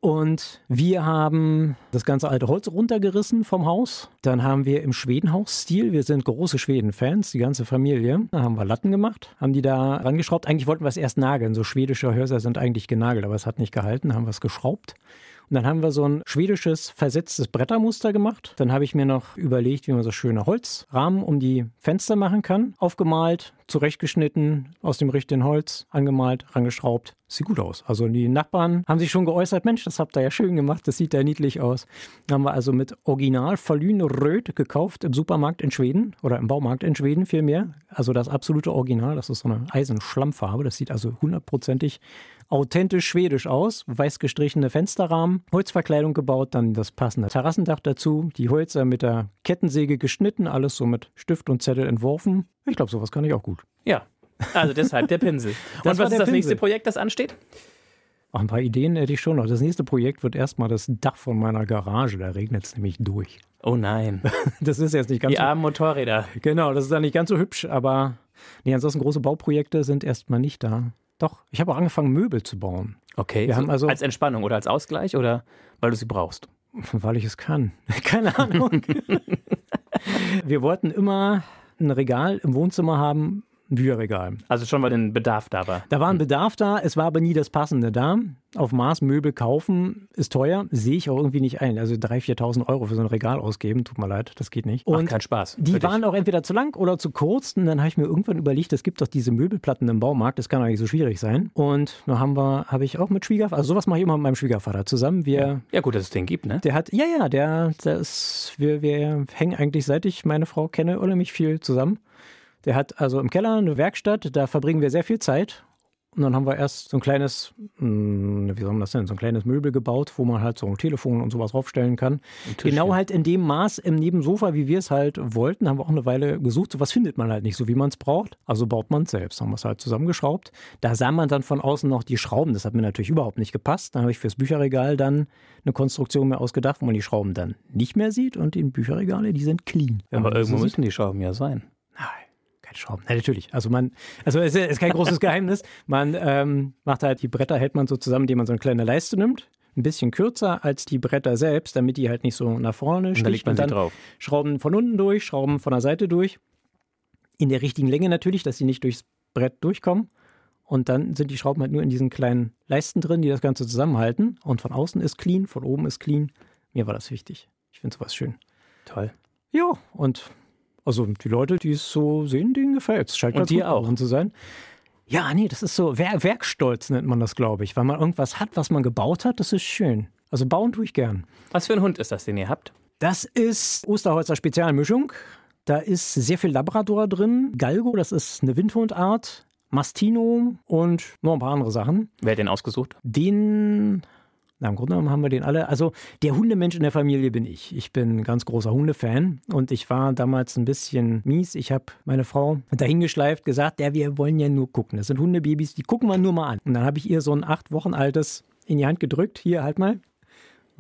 Und wir haben das ganze alte Holz runtergerissen vom Haus. Dann haben wir im Schwedenhaus-Stil, wir sind große Schweden-Fans, die ganze Familie, da haben wir Latten gemacht, haben die da rangeschraubt. Eigentlich wollten wir es erst nageln. So schwedische Häuser sind eigentlich genagelt, aber es hat nicht gehalten, haben wir es geschraubt. Und dann haben wir so ein schwedisches versetztes Brettermuster gemacht. Dann habe ich mir noch überlegt, wie man so schöne Holzrahmen um die Fenster machen kann. Aufgemalt, zurechtgeschnitten, aus dem richtigen Holz, angemalt, rangeschraubt. Sieht gut aus. Also die Nachbarn haben sich schon geäußert, Mensch, das habt ihr ja schön gemacht, das sieht ja niedlich aus. Haben wir also mit Original Falun Röd gekauft im Supermarkt in Schweden oder im Baumarkt in Schweden vielmehr. Also das absolute Original, das ist so eine Eisenschlammfarbe, das sieht also hundertprozentig authentisch schwedisch aus. Weiß gestrichene Fensterrahmen, Holzverkleidung gebaut, dann das passende Terrassendach dazu, die Holzer mit der Kettensäge geschnitten, alles so mit Stift und Zettel entworfen. Ich glaube, sowas kann ich auch gut. Ja, also deshalb der Pinsel. und was ist das Pinsel. nächste Projekt, das ansteht? Ach, ein paar Ideen hätte ich schon noch. Das nächste Projekt wird erstmal das Dach von meiner Garage. Da regnet es nämlich durch. Oh nein. Das ist jetzt nicht ganz Die so, armen Motorräder. Genau, das ist dann nicht ganz so hübsch, aber nee, ansonsten große Bauprojekte sind erstmal nicht da. Doch, ich habe auch angefangen, Möbel zu bauen. Okay. Wir so haben also, als Entspannung oder als Ausgleich oder weil du sie brauchst? Weil ich es kann. Keine Ahnung. wir wollten immer ein Regal im Wohnzimmer haben, Bücherregal. Also schon mal ein Bedarf da war. Da war ein Bedarf da, es war aber nie das Passende da. Auf Maß Möbel kaufen ist teuer, sehe ich auch irgendwie nicht ein. Also 3.000, 4.000 Euro für so ein Regal ausgeben, tut mir leid, das geht nicht. Und Macht keinen Spaß. Die waren auch entweder zu lang oder zu kurz. Und dann habe ich mir irgendwann überlegt, es gibt doch diese Möbelplatten im Baumarkt, das kann doch nicht so schwierig sein. Und da haben wir, habe ich auch mit Schwiegervater, also sowas mache ich immer mit meinem Schwiegervater zusammen. Wir, ja. gut, dass es den gibt, ne? Der hat, ja, ja, der, ist, wir, wir hängen eigentlich, seit ich meine Frau kenne, unheimlich viel zusammen. Der hat also im Keller eine Werkstatt, da verbringen wir sehr viel Zeit. Und dann haben wir erst so ein kleines, hm, wie soll man das denn, so ein kleines Möbel gebaut, wo man halt so ein Telefon und sowas draufstellen kann. Genau halt in dem Maß im Nebensofa, wie wir es halt wollten, haben wir auch eine Weile gesucht. Sowas findet man halt nicht so, wie man es braucht. Also baut man es selbst. Haben wir es halt zusammengeschraubt. Da sah man dann von außen noch die Schrauben. Das hat mir natürlich überhaupt nicht gepasst. Dann habe ich fürs Bücherregal dann eine Konstruktion mir ausgedacht, wo man die Schrauben dann nicht mehr sieht. Und die Bücherregale, die sind clean. Aber irgendwo so müssen die Schrauben ja sein. Nein Schrauben. Ja, natürlich. Also man, also es ist kein großes Geheimnis. Man ähm, macht halt die Bretter, hält man so zusammen, indem man so eine kleine Leiste nimmt. Ein bisschen kürzer als die Bretter selbst, damit die halt nicht so nach vorne sticht. Und, liegt man und dann drauf. Schrauben von unten durch, Schrauben von der Seite durch. In der richtigen Länge natürlich, dass sie nicht durchs Brett durchkommen. Und dann sind die Schrauben halt nur in diesen kleinen Leisten drin, die das Ganze zusammenhalten. Und von außen ist clean, von oben ist clean. Mir war das wichtig. Ich finde sowas schön. Toll. Ja, und also die Leute, die es so sehen, denen gefällt es. Scheint Und dir auch zu sein. Ja, nee, das ist so Wer Werkstolz nennt man das, glaube ich. Weil man irgendwas hat, was man gebaut hat, das ist schön. Also bauen tue ich gern. Was für ein Hund ist das, den ihr habt? Das ist Osterholzer Spezialmischung. Da ist sehr viel Labrador drin. Galgo, das ist eine Windhundart. Mastino und noch ein paar andere Sachen. Wer hat den ausgesucht? Den na, im Grunde genommen haben wir den alle. Also der Hundemensch in der Familie bin ich. Ich bin ein ganz großer Hundefan und ich war damals ein bisschen mies. Ich habe meine Frau dahingeschleift, gesagt, ja, wir wollen ja nur gucken. Das sind Hundebabys, die gucken wir nur mal an. Und dann habe ich ihr so ein acht Wochen altes in die Hand gedrückt. Hier, halt mal.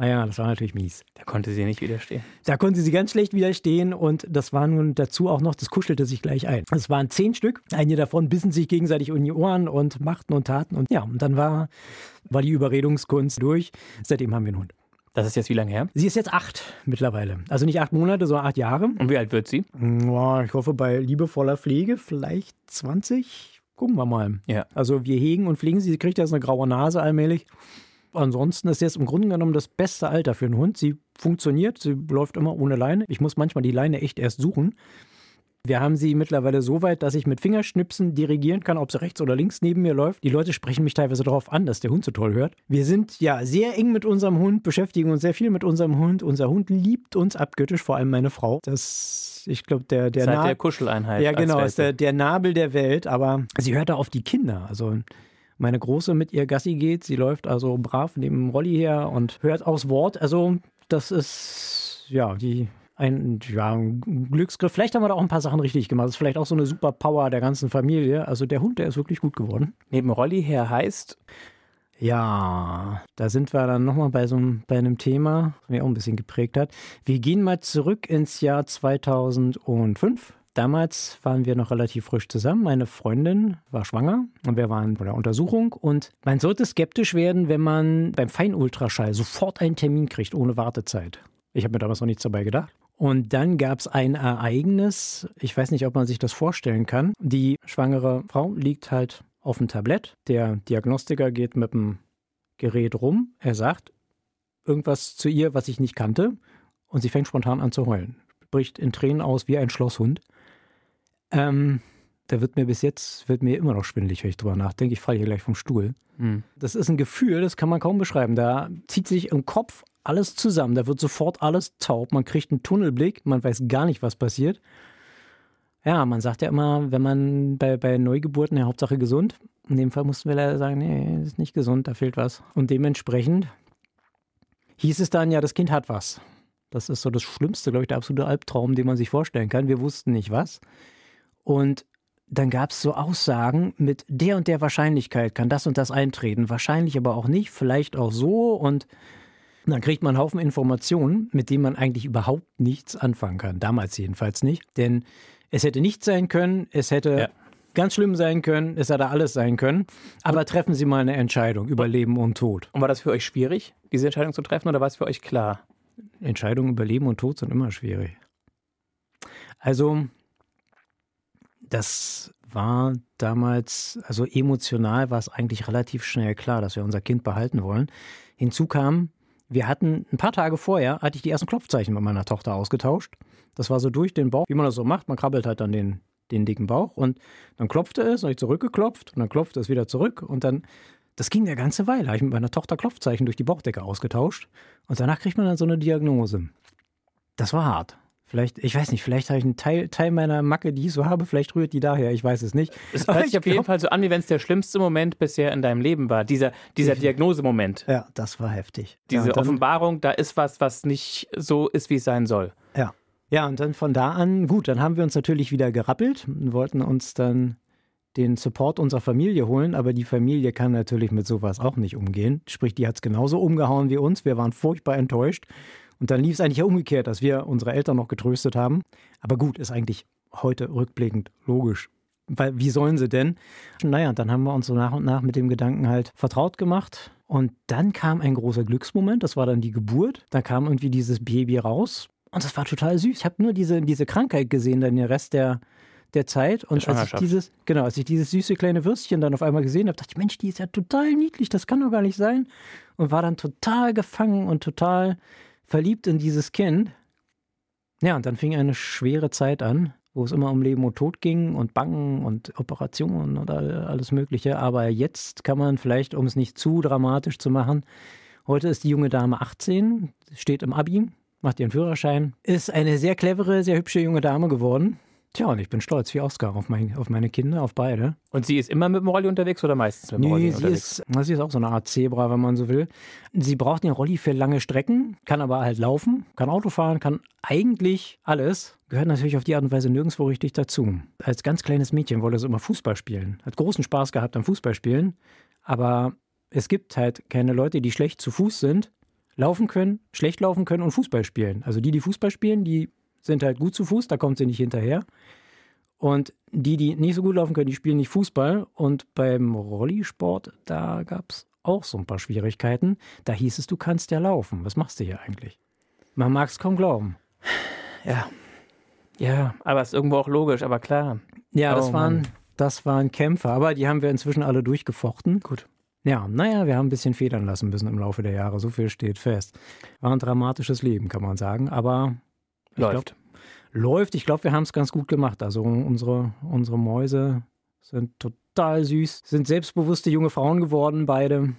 Naja, das war natürlich mies. Da konnte sie nicht widerstehen. Da konnte sie ganz schlecht widerstehen und das war nun dazu auch noch, das kuschelte sich gleich ein. Es waren zehn Stück. Einige davon bissen sich gegenseitig in die Ohren und machten und taten und ja, und dann war, war die Überredungskunst durch. Seitdem haben wir einen Hund. Das ist jetzt wie lange her? Sie ist jetzt acht mittlerweile. Also nicht acht Monate, sondern acht Jahre. Und wie alt wird sie? ich hoffe bei liebevoller Pflege vielleicht 20. Gucken wir mal. Ja. Also wir hegen und pflegen sie. Sie kriegt jetzt eine graue Nase allmählich. Ansonsten ist jetzt im Grunde genommen das beste Alter für einen Hund. Sie funktioniert, sie läuft immer ohne Leine. Ich muss manchmal die Leine echt erst suchen. Wir haben sie mittlerweile so weit, dass ich mit Fingerschnipsen dirigieren kann, ob sie rechts oder links neben mir läuft. Die Leute sprechen mich teilweise darauf an, dass der Hund so toll hört. Wir sind ja sehr eng mit unserem Hund, beschäftigen uns sehr viel mit unserem Hund. Unser Hund liebt uns abgöttisch, vor allem meine Frau. Das, ich glaube, der der, Seit der Kuscheleinheit. Ja, genau, ist der, der Nabel der Welt. Aber sie hört da auf die Kinder. Also meine Große mit ihr Gassi geht. Sie läuft also brav neben dem Rolli her und hört aufs Wort. Also das ist ja die ein, ja, ein Glücksgriff. Vielleicht haben wir da auch ein paar Sachen richtig gemacht. Das ist vielleicht auch so eine Superpower der ganzen Familie. Also der Hund, der ist wirklich gut geworden. Neben Rolli her heißt? Ja, da sind wir dann nochmal bei so einem, bei einem Thema, das mich auch ein bisschen geprägt hat. Wir gehen mal zurück ins Jahr 2005. Damals waren wir noch relativ frisch zusammen. Meine Freundin war schwanger und wir waren bei der Untersuchung. Und man sollte skeptisch werden, wenn man beim Feinultraschall sofort einen Termin kriegt, ohne Wartezeit. Ich habe mir damals noch nichts dabei gedacht. Und dann gab es ein Ereignis, ich weiß nicht, ob man sich das vorstellen kann. Die schwangere Frau liegt halt auf dem Tablett. Der Diagnostiker geht mit dem Gerät rum. Er sagt irgendwas zu ihr, was ich nicht kannte. Und sie fängt spontan an zu heulen. Bricht in Tränen aus wie ein Schlosshund. Ähm, da wird mir bis jetzt, wird mir immer noch schwindelig, wenn ich drüber nachdenke. Ich falle hier gleich vom Stuhl. Mhm. Das ist ein Gefühl, das kann man kaum beschreiben. Da zieht sich im Kopf alles zusammen. Da wird sofort alles taub. Man kriegt einen Tunnelblick. Man weiß gar nicht, was passiert. Ja, man sagt ja immer, wenn man bei, bei Neugeburten, ja, Hauptsache gesund. In dem Fall mussten wir leider sagen, nee, ist nicht gesund, da fehlt was. Und dementsprechend hieß es dann, ja, das Kind hat was. Das ist so das Schlimmste, glaube ich, der absolute Albtraum, den man sich vorstellen kann. Wir wussten nicht was. Und dann gab es so Aussagen mit der und der Wahrscheinlichkeit kann das und das eintreten, wahrscheinlich aber auch nicht, vielleicht auch so und dann kriegt man einen Haufen Informationen, mit denen man eigentlich überhaupt nichts anfangen kann. Damals jedenfalls nicht, denn es hätte nichts sein können, es hätte ja. ganz schlimm sein können, es hätte alles sein können, aber treffen Sie mal eine Entscheidung über Leben und Tod. Und war das für euch schwierig, diese Entscheidung zu treffen oder war es für euch klar? Entscheidungen über Leben und Tod sind immer schwierig. Also das war damals, also emotional war es eigentlich relativ schnell klar, dass wir unser Kind behalten wollen. Hinzu kam, wir hatten ein paar Tage vorher, hatte ich die ersten Klopfzeichen mit meiner Tochter ausgetauscht. Das war so durch den Bauch, wie man das so macht. Man krabbelt halt dann den, den dicken Bauch und dann klopfte es, habe ich zurückgeklopft und dann klopfte es wieder zurück und dann, das ging eine ganze Weile, habe ich mit meiner Tochter Klopfzeichen durch die Bauchdecke ausgetauscht und danach kriegt man dann so eine Diagnose. Das war hart. Vielleicht, ich weiß nicht, vielleicht habe ich einen Teil, Teil meiner Macke, die ich so habe, vielleicht rührt die daher, ich weiß es nicht. Es hört sich auf jeden Fall so an, wie wenn es der schlimmste Moment bisher in deinem Leben war, dieser, dieser Diagnosemoment. Ja, das war heftig. Diese ja, dann, Offenbarung, da ist was, was nicht so ist, wie es sein soll. Ja. Ja, und dann von da an, gut, dann haben wir uns natürlich wieder gerappelt und wollten uns dann den Support unserer Familie holen, aber die Familie kann natürlich mit sowas auch nicht umgehen. Sprich, die hat es genauso umgehauen wie uns. Wir waren furchtbar enttäuscht und dann lief es eigentlich ja umgekehrt, dass wir unsere Eltern noch getröstet haben. Aber gut, ist eigentlich heute rückblickend logisch. Weil, wie sollen sie denn? Naja, dann haben wir uns so nach und nach mit dem Gedanken halt vertraut gemacht. Und dann kam ein großer Glücksmoment, das war dann die Geburt. Da kam irgendwie dieses Baby raus. Und das war total süß. Ich habe nur diese, diese Krankheit gesehen, dann den Rest der, der Zeit. Und als ich dieses, genau, als ich dieses süße kleine Würstchen dann auf einmal gesehen habe, dachte ich, Mensch, die ist ja total niedlich, das kann doch gar nicht sein. Und war dann total gefangen und total verliebt in dieses Kind. Ja, und dann fing eine schwere Zeit an, wo es immer um Leben und Tod ging und Bangen und Operationen und alles Mögliche. Aber jetzt kann man vielleicht, um es nicht zu dramatisch zu machen, heute ist die junge Dame 18, steht im Abi, macht ihren Führerschein, ist eine sehr clevere, sehr hübsche junge Dame geworden. Tja, und ich bin stolz wie Oscar auf, mein, auf meine Kinder, auf beide. Und sie ist immer mit dem Rolli unterwegs oder meistens mit dem nee, Rolli sie unterwegs? Ist, sie ist auch so eine Art Zebra, wenn man so will. Sie braucht den Rolli für lange Strecken, kann aber halt laufen, kann Auto fahren, kann eigentlich alles. Gehört natürlich auf die Art und Weise nirgendwo richtig dazu. Als ganz kleines Mädchen wollte sie immer Fußball spielen. Hat großen Spaß gehabt am Fußballspielen. Aber es gibt halt keine Leute, die schlecht zu Fuß sind, laufen können, schlecht laufen können und Fußball spielen. Also die, die Fußball spielen, die sind halt gut zu Fuß, da kommt sie nicht hinterher. Und die, die nicht so gut laufen können, die spielen nicht Fußball. Und beim Rollisport, da gab es auch so ein paar Schwierigkeiten. Da hieß es, du kannst ja laufen. Was machst du hier eigentlich? Man mag es kaum glauben. Ja. Ja, aber es ist irgendwo auch logisch, aber klar. Ja, das, oh, waren, das waren Kämpfe, aber die haben wir inzwischen alle durchgefochten. Gut. Ja, naja, wir haben ein bisschen federn lassen müssen im Laufe der Jahre. So viel steht fest. War ein dramatisches Leben, kann man sagen. Aber läuft. Glaub, läuft. Ich glaube, wir haben es ganz gut gemacht. Also unsere, unsere Mäuse sind total süß, sind selbstbewusste junge Frauen geworden, beide.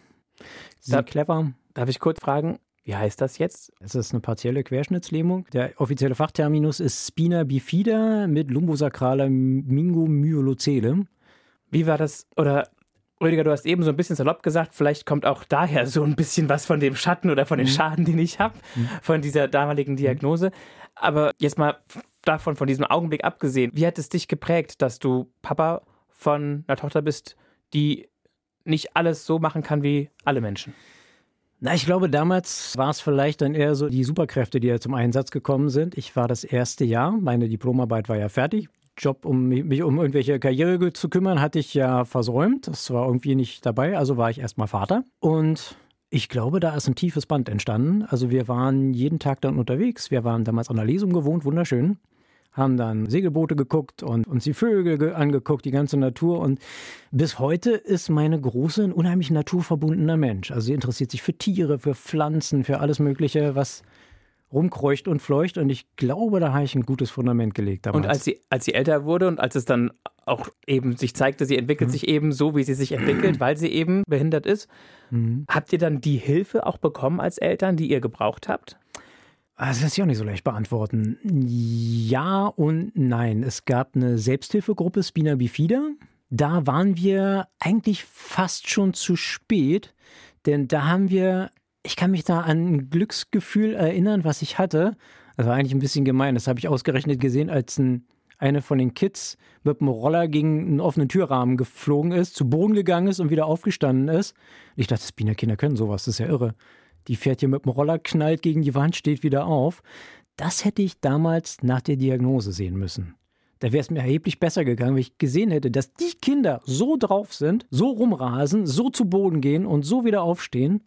Sind da, clever. Darf ich kurz fragen, wie heißt das jetzt? Es ist eine partielle Querschnittslähmung. Der offizielle Fachterminus ist Spina bifida mit lumbosakraler Mingomyolocele. Wie war das, oder Rüdiger, du hast eben so ein bisschen salopp gesagt, vielleicht kommt auch daher so ein bisschen was von dem Schatten oder von den mhm. Schaden, den ich habe, mhm. von dieser damaligen Diagnose. Aber jetzt mal davon, von diesem Augenblick abgesehen, wie hat es dich geprägt, dass du Papa von einer Tochter bist, die nicht alles so machen kann wie alle Menschen? Na, ich glaube, damals war es vielleicht dann eher so die Superkräfte, die ja zum Einsatz gekommen sind. Ich war das erste Jahr, meine Diplomarbeit war ja fertig. Job, um mich um irgendwelche Karriere zu kümmern, hatte ich ja versäumt. Das war irgendwie nicht dabei, also war ich erstmal Vater. Und ich glaube, da ist ein tiefes Band entstanden. Also wir waren jeden Tag dann unterwegs. Wir waren damals an der Lesung gewohnt, wunderschön. Haben dann Segelboote geguckt und uns die Vögel angeguckt, die ganze Natur. Und bis heute ist meine Große ein unheimlich naturverbundener Mensch. Also sie interessiert sich für Tiere, für Pflanzen, für alles Mögliche, was rumkreucht und fleucht. Und ich glaube, da habe ich ein gutes Fundament gelegt. Damals. Und als sie, als sie älter wurde und als es dann auch eben sich zeigte, sie entwickelt mhm. sich eben so, wie sie sich entwickelt, weil sie eben behindert ist, mhm. habt ihr dann die Hilfe auch bekommen als Eltern, die ihr gebraucht habt? Ah, das lässt sich auch nicht so leicht beantworten. Ja und nein. Es gab eine Selbsthilfegruppe Spina Bifida. Da waren wir eigentlich fast schon zu spät, denn da haben wir ich kann mich da an ein Glücksgefühl erinnern, was ich hatte. Das war eigentlich ein bisschen gemein. Das habe ich ausgerechnet gesehen, als ein, eine von den Kids mit dem Roller gegen einen offenen Türrahmen geflogen ist, zu Boden gegangen ist und wieder aufgestanden ist. Ich dachte, Spina Kinder können sowas, das ist ja irre. Die fährt hier mit dem Roller, knallt gegen die Wand, steht wieder auf. Das hätte ich damals nach der Diagnose sehen müssen. Da wäre es mir erheblich besser gegangen, wenn ich gesehen hätte, dass die Kinder so drauf sind, so rumrasen, so zu Boden gehen und so wieder aufstehen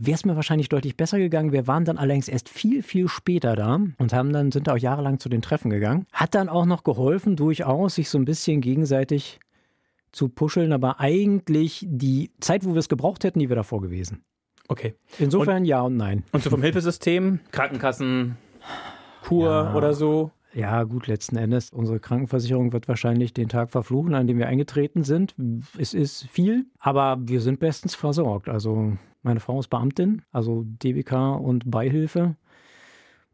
wäre es mir wahrscheinlich deutlich besser gegangen. Wir waren dann allerdings erst viel, viel später da und haben dann, sind da auch jahrelang zu den Treffen gegangen. Hat dann auch noch geholfen, durchaus, sich so ein bisschen gegenseitig zu puscheln, aber eigentlich die Zeit, wo wir es gebraucht hätten, die wäre davor gewesen. Okay. Insofern und, ja und nein. Und so vom Hilfesystem, Krankenkassen, Kur ja. oder so? Ja, gut, letzten Endes. Unsere Krankenversicherung wird wahrscheinlich den Tag verfluchen, an dem wir eingetreten sind. Es ist viel, aber wir sind bestens versorgt. Also meine Frau ist Beamtin, also DBK und Beihilfe.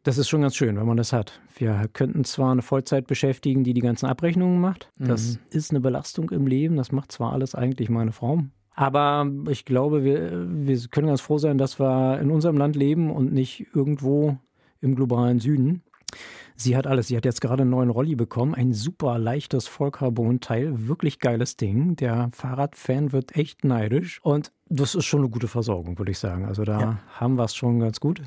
Das ist schon ganz schön, wenn man das hat. Wir könnten zwar eine Vollzeit beschäftigen, die die ganzen Abrechnungen macht. Das mhm. ist eine Belastung im Leben. Das macht zwar alles eigentlich meine Frau. Aber ich glaube, wir, wir können ganz froh sein, dass wir in unserem Land leben und nicht irgendwo im globalen Süden. Sie hat alles. Sie hat jetzt gerade einen neuen Rolli bekommen. Ein super leichtes Vollcarbon-Teil. Wirklich geiles Ding. Der Fahrradfan wird echt neidisch. Und das ist schon eine gute Versorgung, würde ich sagen. Also da ja. haben wir es schon ganz gut.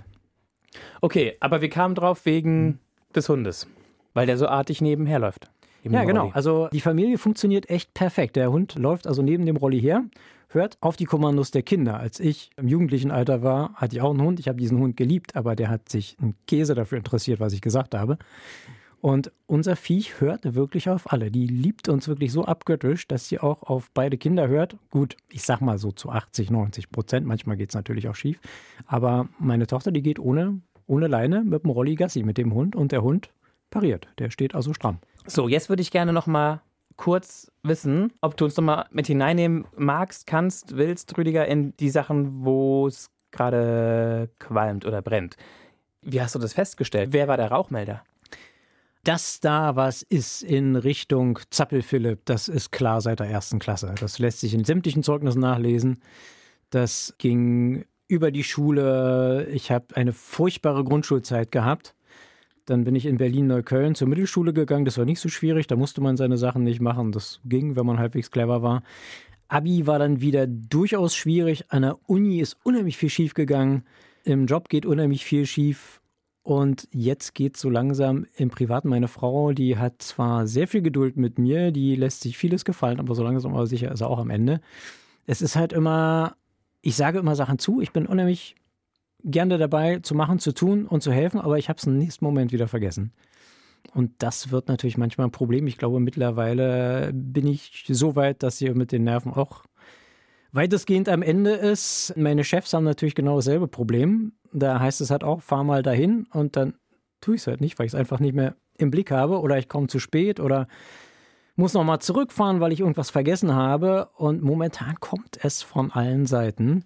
Okay, aber wir kamen drauf wegen hm. des Hundes, weil der so artig nebenher läuft. Ja, genau. Also die Familie funktioniert echt perfekt. Der Hund läuft also neben dem Rolli her hört auf die Kommandos der Kinder. Als ich im jugendlichen Alter war, hatte ich auch einen Hund. Ich habe diesen Hund geliebt, aber der hat sich einen Käse dafür interessiert, was ich gesagt habe. Und unser Viech hört wirklich auf alle. Die liebt uns wirklich so abgöttisch, dass sie auch auf beide Kinder hört. Gut, ich sag mal so zu 80, 90 Prozent. Manchmal geht es natürlich auch schief. Aber meine Tochter, die geht ohne, ohne Leine mit dem Rolli Gassi mit dem Hund und der Hund pariert. Der steht also stramm. So, jetzt würde ich gerne noch mal kurz wissen, ob du uns nochmal mit hineinnehmen magst, kannst, willst, Rüdiger, in die Sachen, wo es gerade qualmt oder brennt. Wie hast du das festgestellt? Wer war der Rauchmelder? Dass da was ist in Richtung Zappel-Philipp, das ist klar seit der ersten Klasse. Das lässt sich in sämtlichen Zeugnissen nachlesen. Das ging über die Schule. Ich habe eine furchtbare Grundschulzeit gehabt. Dann bin ich in Berlin-Neukölln zur Mittelschule gegangen. Das war nicht so schwierig. Da musste man seine Sachen nicht machen. Das ging, wenn man halbwegs clever war. Abi war dann wieder durchaus schwierig. An der Uni ist unheimlich viel schief gegangen. Im Job geht unheimlich viel schief. Und jetzt geht so langsam im Privaten. Meine Frau, die hat zwar sehr viel Geduld mit mir, die lässt sich vieles gefallen, aber so langsam aber sicher ist er auch am Ende. Es ist halt immer, ich sage immer Sachen zu. Ich bin unheimlich gerne dabei zu machen, zu tun und zu helfen, aber ich habe es im nächsten Moment wieder vergessen. Und das wird natürlich manchmal ein Problem. Ich glaube, mittlerweile bin ich so weit, dass sie mit den Nerven auch weitestgehend am Ende ist. Meine Chefs haben natürlich genau dasselbe Problem. Da heißt es halt auch, fahr mal dahin und dann tue ich es halt nicht, weil ich es einfach nicht mehr im Blick habe oder ich komme zu spät oder muss nochmal zurückfahren, weil ich irgendwas vergessen habe. Und momentan kommt es von allen Seiten.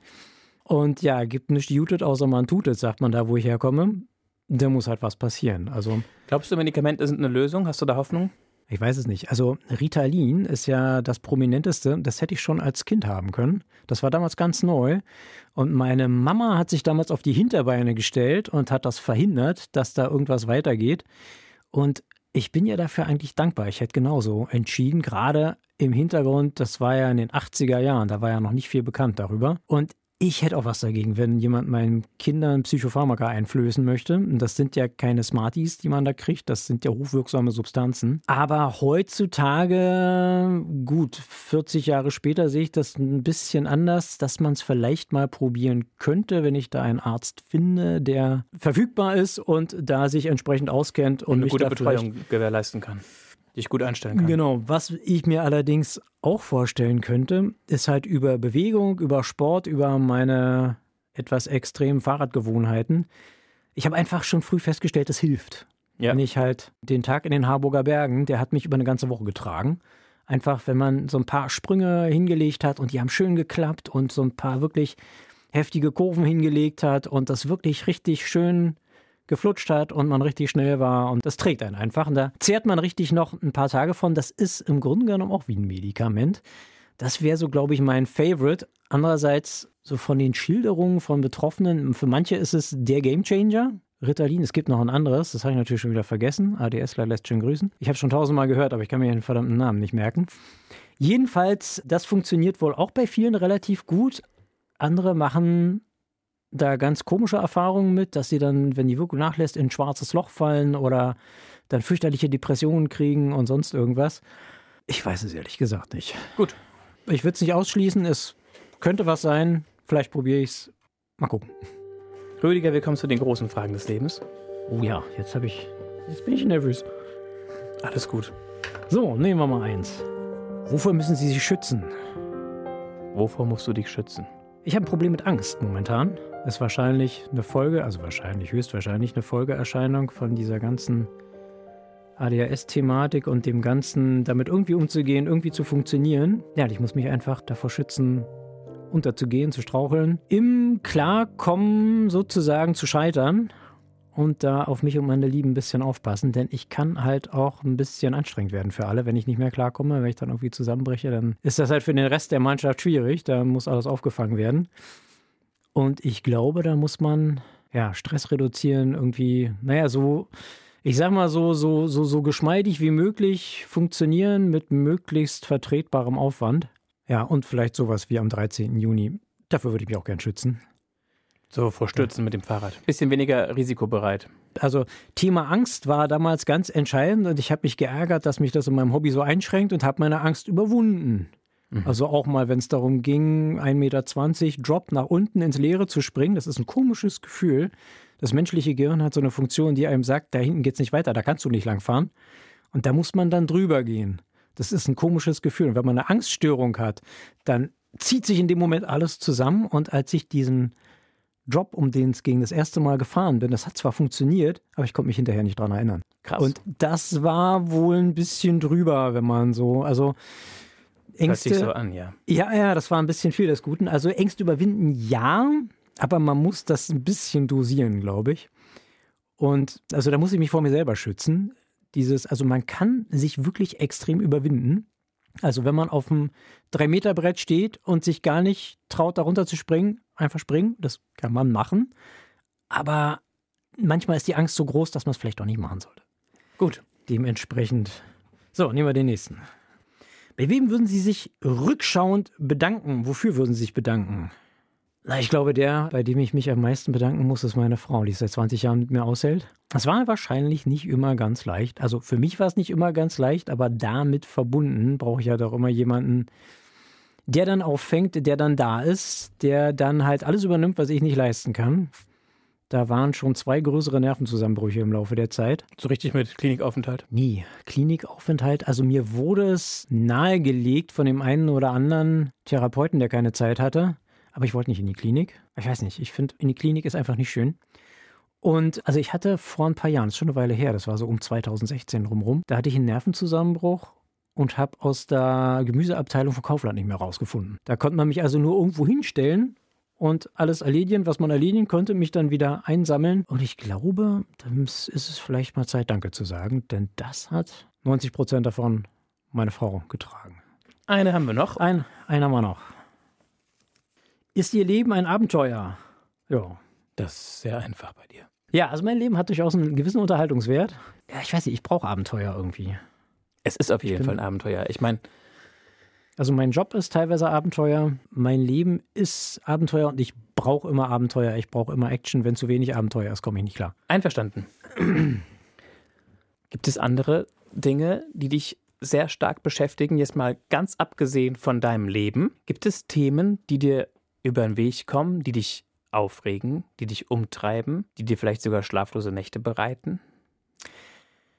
Und ja, gibt nicht jutet, außer man tut es, sagt man da, wo ich herkomme. Da muss halt was passieren. Also, Glaubst du, Medikamente sind eine Lösung? Hast du da Hoffnung? Ich weiß es nicht. Also Ritalin ist ja das prominenteste. Das hätte ich schon als Kind haben können. Das war damals ganz neu. Und meine Mama hat sich damals auf die Hinterbeine gestellt und hat das verhindert, dass da irgendwas weitergeht. Und ich bin ja dafür eigentlich dankbar. Ich hätte genauso entschieden, gerade im Hintergrund, das war ja in den 80er Jahren, da war ja noch nicht viel bekannt darüber. Und ich hätte auch was dagegen, wenn jemand meinen Kindern Psychopharmaka einflößen möchte. Das sind ja keine Smarties, die man da kriegt, das sind ja hochwirksame Substanzen. Aber heutzutage, gut, 40 Jahre später sehe ich das ein bisschen anders, dass man es vielleicht mal probieren könnte, wenn ich da einen Arzt finde, der verfügbar ist und da sich entsprechend auskennt und, und eine gute Betreuung gewährleisten kann die ich gut einstellen kann. Genau. Was ich mir allerdings auch vorstellen könnte, ist halt über Bewegung, über Sport, über meine etwas extremen Fahrradgewohnheiten. Ich habe einfach schon früh festgestellt, es hilft. Ja. Wenn ich halt den Tag in den Harburger Bergen, der hat mich über eine ganze Woche getragen. Einfach, wenn man so ein paar Sprünge hingelegt hat und die haben schön geklappt und so ein paar wirklich heftige Kurven hingelegt hat und das wirklich richtig schön geflutscht hat und man richtig schnell war und das trägt einen einfach. Und da zehrt man richtig noch ein paar Tage von. Das ist im Grunde genommen auch wie ein Medikament. Das wäre so, glaube ich, mein Favorite. Andererseits, so von den Schilderungen von Betroffenen, für manche ist es der Gamechanger. Ritalin, es gibt noch ein anderes, das habe ich natürlich schon wieder vergessen. ADSler lässt schön grüßen. Ich habe schon tausendmal gehört, aber ich kann mir den verdammten Namen nicht merken. Jedenfalls, das funktioniert wohl auch bei vielen relativ gut. Andere machen da ganz komische Erfahrungen mit, dass sie dann, wenn die Wirkung nachlässt, in ein schwarzes Loch fallen oder dann fürchterliche Depressionen kriegen und sonst irgendwas. Ich weiß es ehrlich gesagt nicht. Gut. Ich würde es nicht ausschließen, es könnte was sein. Vielleicht probiere ich es Mal gucken. Rüdiger, willkommen zu den großen Fragen des Lebens. Oh ja, jetzt habe ich. Jetzt bin ich nervös. Alles gut. So, nehmen wir mal eins. Wofür müssen Sie sich schützen? Wovor musst du dich schützen? Ich habe ein Problem mit Angst momentan. Ist wahrscheinlich eine Folge, also wahrscheinlich, höchstwahrscheinlich eine Folgeerscheinung von dieser ganzen ADHS-Thematik und dem Ganzen, damit irgendwie umzugehen, irgendwie zu funktionieren. Ja, ich muss mich einfach davor schützen, unterzugehen, zu straucheln, im Klarkommen sozusagen zu scheitern und da auf mich und meine Lieben ein bisschen aufpassen, denn ich kann halt auch ein bisschen anstrengend werden für alle, wenn ich nicht mehr klarkomme, wenn ich dann irgendwie zusammenbreche, dann ist das halt für den Rest der Mannschaft schwierig, da muss alles aufgefangen werden. Und ich glaube, da muss man ja Stress reduzieren, irgendwie, naja, so ich sag mal so, so, so, so geschmeidig wie möglich funktionieren mit möglichst vertretbarem Aufwand. Ja, und vielleicht sowas wie am 13. Juni. Dafür würde ich mich auch gern schützen. So vor Stürzen ja. mit dem Fahrrad. Bisschen weniger risikobereit. Also Thema Angst war damals ganz entscheidend und ich habe mich geärgert, dass mich das in meinem Hobby so einschränkt und habe meine Angst überwunden. Mhm. Also auch mal, wenn es darum ging, 1,20 Meter Drop nach unten ins Leere zu springen, das ist ein komisches Gefühl. Das menschliche Gehirn hat so eine Funktion, die einem sagt, da hinten geht es nicht weiter, da kannst du nicht lang fahren. Und da muss man dann drüber gehen. Das ist ein komisches Gefühl. Und wenn man eine Angststörung hat, dann zieht sich in dem Moment alles zusammen. Und als ich diesen Drop, um den es ging, das erste Mal gefahren bin, das hat zwar funktioniert, aber ich konnte mich hinterher nicht dran erinnern. Krass. Und das war wohl ein bisschen drüber, wenn man so, also Ängste. Hört sich so an, ja. Ja, ja, das war ein bisschen viel des Guten. Also Ängste überwinden, ja, aber man muss das ein bisschen dosieren, glaube ich. Und also da muss ich mich vor mir selber schützen. Dieses, also man kann sich wirklich extrem überwinden. Also wenn man auf dem 3-Meter-Brett steht und sich gar nicht traut, darunter zu springen, einfach springen, das kann man machen. Aber manchmal ist die Angst so groß, dass man es vielleicht auch nicht machen sollte. Gut. Dementsprechend. So, nehmen wir den nächsten. Bei wem würden Sie sich rückschauend bedanken? Wofür würden Sie sich bedanken? Na, ich glaube, der, bei dem ich mich am meisten bedanken muss, ist meine Frau, die seit 20 Jahren mit mir aushält. Es war wahrscheinlich nicht immer ganz leicht. Also für mich war es nicht immer ganz leicht, aber damit verbunden brauche ich ja halt doch immer jemanden, der dann auffängt, der dann da ist, der dann halt alles übernimmt, was ich nicht leisten kann. Da waren schon zwei größere Nervenzusammenbrüche im Laufe der Zeit. So richtig mit Klinikaufenthalt? Nie. Klinikaufenthalt. Also mir wurde es nahegelegt von dem einen oder anderen Therapeuten, der keine Zeit hatte. Aber ich wollte nicht in die Klinik. Ich weiß nicht, ich finde, in die Klinik ist einfach nicht schön. Und also ich hatte vor ein paar Jahren, das ist schon eine Weile her, das war so um 2016 rumrum, da hatte ich einen Nervenzusammenbruch und habe aus der Gemüseabteilung von Kaufland nicht mehr rausgefunden. Da konnte man mich also nur irgendwo hinstellen und alles erledigen, was man erledigen konnte, mich dann wieder einsammeln. Und ich glaube, dann ist es vielleicht mal Zeit, Danke zu sagen, denn das hat 90 Prozent davon meine Frau getragen. Eine haben wir noch. Ein, einen haben wir noch. Ist Ihr Leben ein Abenteuer? Ja. Das ist sehr einfach bei dir. Ja, also mein Leben hat durchaus einen gewissen Unterhaltungswert. Ja, ich weiß nicht, ich brauche Abenteuer irgendwie. Es ist auf jeden Fall ein Abenteuer. Ich meine. Also mein Job ist teilweise Abenteuer, mein Leben ist Abenteuer und ich brauche immer Abenteuer, ich brauche immer Action. Wenn zu wenig Abenteuer ist, komme ich nicht klar. Einverstanden. Gibt es andere Dinge, die dich sehr stark beschäftigen, jetzt mal ganz abgesehen von deinem Leben? Gibt es Themen, die dir über den Weg kommen, die dich aufregen, die dich umtreiben, die dir vielleicht sogar schlaflose Nächte bereiten?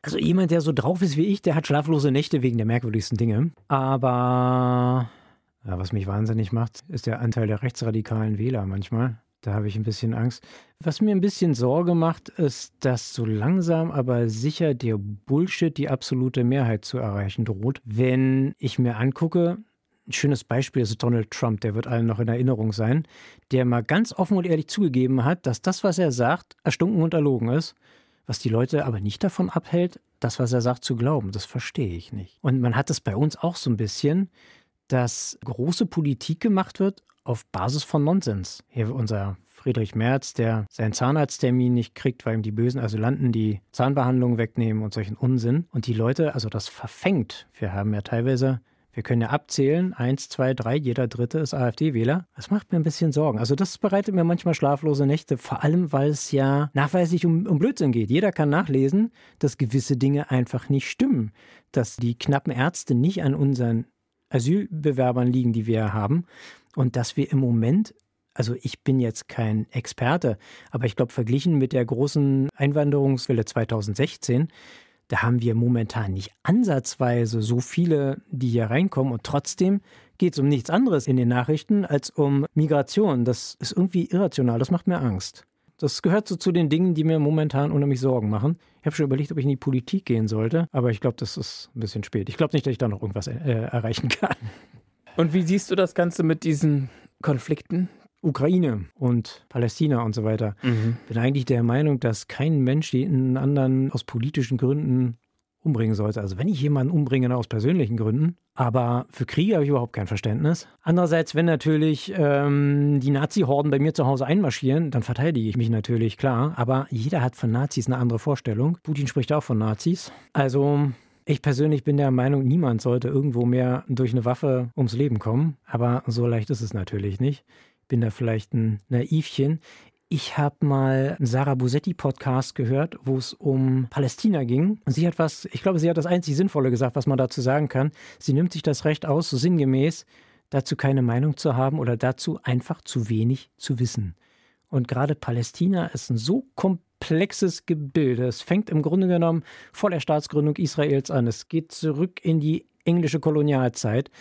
Also jemand, der so drauf ist wie ich, der hat schlaflose Nächte wegen der merkwürdigsten Dinge. Aber ja, was mich wahnsinnig macht, ist der Anteil der rechtsradikalen Wähler manchmal. Da habe ich ein bisschen Angst. Was mir ein bisschen Sorge macht, ist, dass so langsam aber sicher der Bullshit die absolute Mehrheit zu erreichen droht. Wenn ich mir angucke, ein schönes Beispiel ist Donald Trump, der wird allen noch in Erinnerung sein, der mal ganz offen und ehrlich zugegeben hat, dass das, was er sagt, erstunken und erlogen ist, was die Leute aber nicht davon abhält, das, was er sagt, zu glauben. Das verstehe ich nicht. Und man hat es bei uns auch so ein bisschen, dass große Politik gemacht wird auf Basis von Nonsens. Hier unser Friedrich Merz, der seinen Zahnarzttermin nicht kriegt, weil ihm die bösen Asylanten die Zahnbehandlung wegnehmen und solchen Unsinn. Und die Leute, also das verfängt. Wir haben ja teilweise wir können ja abzählen, eins, zwei, drei, jeder Dritte ist AfD-Wähler. Das macht mir ein bisschen Sorgen. Also das bereitet mir manchmal schlaflose Nächte, vor allem weil es ja nachweislich um, um Blödsinn geht. Jeder kann nachlesen, dass gewisse Dinge einfach nicht stimmen. Dass die knappen Ärzte nicht an unseren Asylbewerbern liegen, die wir haben. Und dass wir im Moment Also ich bin jetzt kein Experte, aber ich glaube, verglichen mit der großen Einwanderungswelle 2016, da haben wir momentan nicht ansatzweise so viele, die hier reinkommen und trotzdem geht es um nichts anderes in den Nachrichten als um Migration. Das ist irgendwie irrational, das macht mir Angst. Das gehört so zu den Dingen, die mir momentan unheimlich Sorgen machen. Ich habe schon überlegt, ob ich in die Politik gehen sollte, aber ich glaube, das ist ein bisschen spät. Ich glaube nicht, dass ich da noch irgendwas äh, erreichen kann. Und wie siehst du das Ganze mit diesen Konflikten? Ukraine und Palästina und so weiter. Mhm. Bin eigentlich der Meinung, dass kein Mensch jeden anderen aus politischen Gründen umbringen sollte. Also wenn ich jemanden umbringe, aus persönlichen Gründen. Aber für Kriege habe ich überhaupt kein Verständnis. Andererseits, wenn natürlich ähm, die Nazi-Horden bei mir zu Hause einmarschieren, dann verteidige ich mich natürlich, klar. Aber jeder hat von Nazis eine andere Vorstellung. Putin spricht auch von Nazis. Also ich persönlich bin der Meinung, niemand sollte irgendwo mehr durch eine Waffe ums Leben kommen. Aber so leicht ist es natürlich nicht. Bin da vielleicht ein Naivchen. Ich habe mal einen Sarah Busetti Podcast gehört, wo es um Palästina ging. Und sie hat was, ich glaube, sie hat das einzig Sinnvolle gesagt, was man dazu sagen kann. Sie nimmt sich das Recht aus, so sinngemäß, dazu keine Meinung zu haben oder dazu einfach zu wenig zu wissen. Und gerade Palästina ist ein so komplexes Gebilde. Es fängt im Grunde genommen vor der Staatsgründung Israels an. Es geht zurück in die englische Kolonialzeit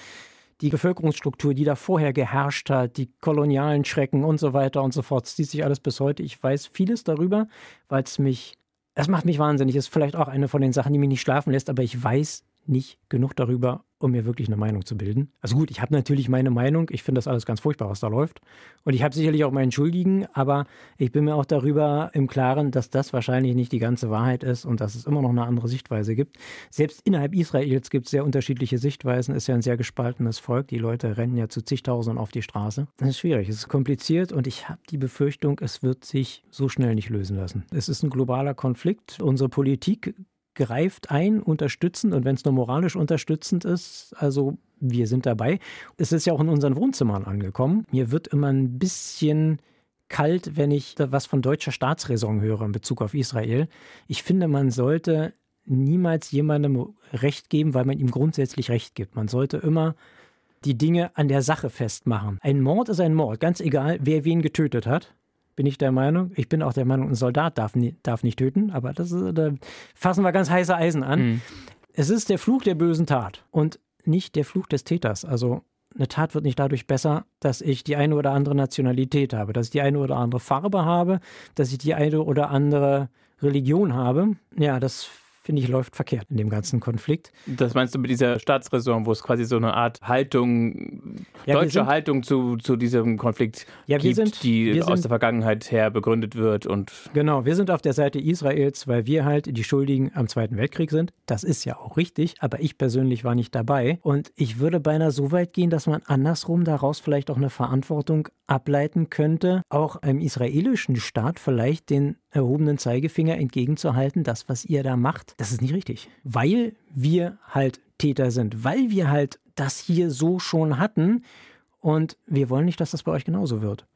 die Bevölkerungsstruktur, die da vorher geherrscht hat, die kolonialen Schrecken und so weiter und so fort, zieht sich alles bis heute. Ich weiß vieles darüber, weil es mich, es macht mich wahnsinnig. Ist vielleicht auch eine von den Sachen, die mich nicht schlafen lässt, aber ich weiß nicht genug darüber, um mir wirklich eine Meinung zu bilden. Also gut, ich habe natürlich meine Meinung. Ich finde das alles ganz furchtbar, was da läuft. Und ich habe sicherlich auch meinen Schuldigen, aber ich bin mir auch darüber im Klaren, dass das wahrscheinlich nicht die ganze Wahrheit ist und dass es immer noch eine andere Sichtweise gibt. Selbst innerhalb Israels gibt es sehr unterschiedliche Sichtweisen. Ist ja ein sehr gespaltenes Volk. Die Leute rennen ja zu zigtausenden auf die Straße. Das ist schwierig, es ist kompliziert und ich habe die Befürchtung, es wird sich so schnell nicht lösen lassen. Es ist ein globaler Konflikt. Unsere Politik greift ein, unterstützend und wenn es nur moralisch unterstützend ist, also wir sind dabei. Es ist ja auch in unseren Wohnzimmern angekommen. Mir wird immer ein bisschen kalt, wenn ich was von deutscher Staatsräson höre in Bezug auf Israel. Ich finde, man sollte niemals jemandem Recht geben, weil man ihm grundsätzlich Recht gibt. Man sollte immer die Dinge an der Sache festmachen. Ein Mord ist ein Mord, ganz egal, wer wen getötet hat bin ich der Meinung. Ich bin auch der Meinung, ein Soldat darf, nie, darf nicht töten, aber das ist, da fassen wir ganz heiße Eisen an. Mhm. Es ist der Fluch der bösen Tat und nicht der Fluch des Täters. Also eine Tat wird nicht dadurch besser, dass ich die eine oder andere Nationalität habe, dass ich die eine oder andere Farbe habe, dass ich die eine oder andere Religion habe. Ja, das finde ich, läuft verkehrt in dem ganzen Konflikt. Das meinst du mit dieser Staatsräson, wo es quasi so eine Art Haltung, ja, deutsche sind, Haltung zu, zu diesem Konflikt ja, gibt, sind, die aus der Vergangenheit her begründet wird und. Genau, wir sind auf der Seite Israels, weil wir halt die Schuldigen am Zweiten Weltkrieg sind. Das ist ja auch richtig, aber ich persönlich war nicht dabei. Und ich würde beinahe so weit gehen, dass man andersrum daraus vielleicht auch eine Verantwortung ableiten könnte, auch einem israelischen Staat vielleicht den erhobenen Zeigefinger entgegenzuhalten, das, was ihr da macht, das ist nicht richtig. Weil wir halt Täter sind, weil wir halt das hier so schon hatten und wir wollen nicht, dass das bei euch genauso wird.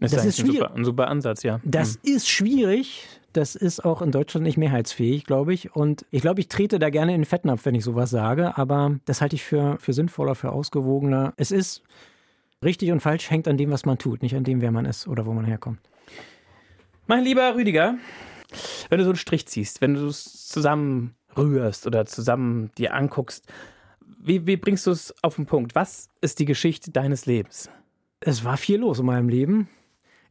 Das, das ist, ein, schwierig. Super, ein super Ansatz, ja. Das hm. ist schwierig. Das ist auch in Deutschland nicht mehrheitsfähig, glaube ich. Und ich glaube, ich trete da gerne in den Fettnapf, wenn ich sowas sage. Aber das halte ich für, für sinnvoller, für ausgewogener. Es ist richtig und falsch, hängt an dem, was man tut, nicht an dem, wer man ist oder wo man herkommt. Mein lieber Rüdiger, wenn du so einen Strich ziehst, wenn du es zusammen rührst oder zusammen dir anguckst, wie, wie bringst du es auf den Punkt? Was ist die Geschichte deines Lebens? Es war viel los in meinem Leben.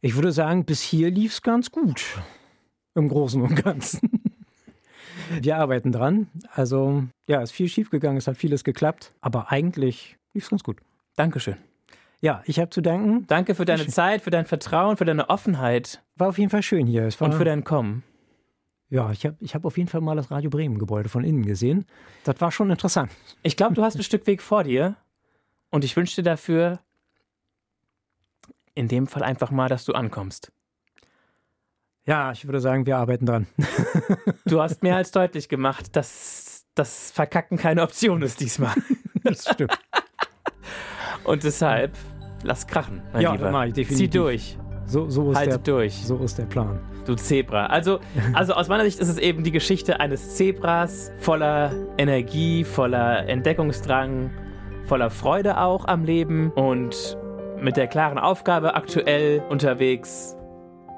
Ich würde sagen, bis hier lief es ganz gut. Im Großen und Ganzen. Wir arbeiten dran. Also, ja, es ist viel schiefgegangen, es hat vieles geklappt, aber eigentlich lief es ganz gut. Dankeschön. Ja, ich habe zu danken. Danke für deine Zeit, für dein Vertrauen, für deine Offenheit. War auf jeden Fall schön hier. Und für dein Kommen. Ja, ich habe ich hab auf jeden Fall mal das Radio Bremen Gebäude von innen gesehen. Das war schon interessant. Ich glaube, du hast ein Stück Weg vor dir. Und ich wünsche dir dafür in dem Fall einfach mal, dass du ankommst. Ja, ich würde sagen, wir arbeiten dran. du hast mehr als deutlich gemacht, dass das Verkacken keine Option ist diesmal. Das stimmt. Und deshalb Lass krachen, mein ja, Lieber. Definitiv. Zieh durch. So, so ist Halte der, durch. So ist der Plan. Du Zebra. Also, also aus meiner Sicht ist es eben die Geschichte eines Zebras voller Energie, voller Entdeckungsdrang, voller Freude auch am Leben. Und mit der klaren Aufgabe, aktuell unterwegs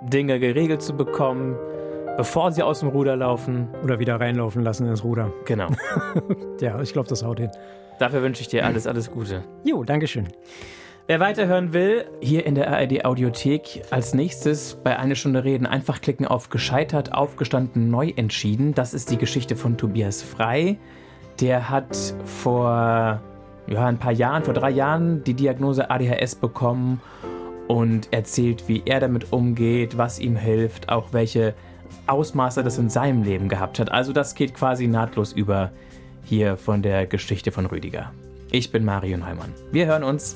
Dinge geregelt zu bekommen, bevor sie aus dem Ruder laufen. Oder wieder reinlaufen lassen ins Ruder. Genau. ja, ich glaube, das haut hin. Dafür wünsche ich dir alles, alles Gute. Jo, Dankeschön. Wer weiterhören will, hier in der ARD Audiothek als nächstes bei Eine Stunde Reden einfach klicken auf Gescheitert, Aufgestanden, Neu entschieden. Das ist die Geschichte von Tobias Frei. Der hat vor ja, ein paar Jahren, vor drei Jahren, die Diagnose ADHS bekommen und erzählt, wie er damit umgeht, was ihm hilft, auch welche Ausmaße das in seinem Leben gehabt hat. Also das geht quasi nahtlos über hier von der Geschichte von Rüdiger. Ich bin Mario Neumann. Wir hören uns.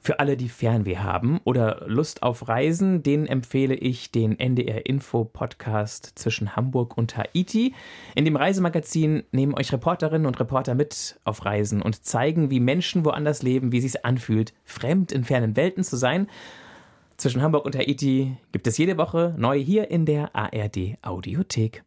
Für alle, die Fernweh haben oder Lust auf Reisen, denen empfehle ich den NDR Info Podcast zwischen Hamburg und Haiti. In dem Reisemagazin nehmen euch Reporterinnen und Reporter mit auf Reisen und zeigen, wie Menschen woanders leben, wie es sich anfühlt, fremd in fernen Welten zu sein. Zwischen Hamburg und Haiti gibt es jede Woche neu hier in der ARD Audiothek.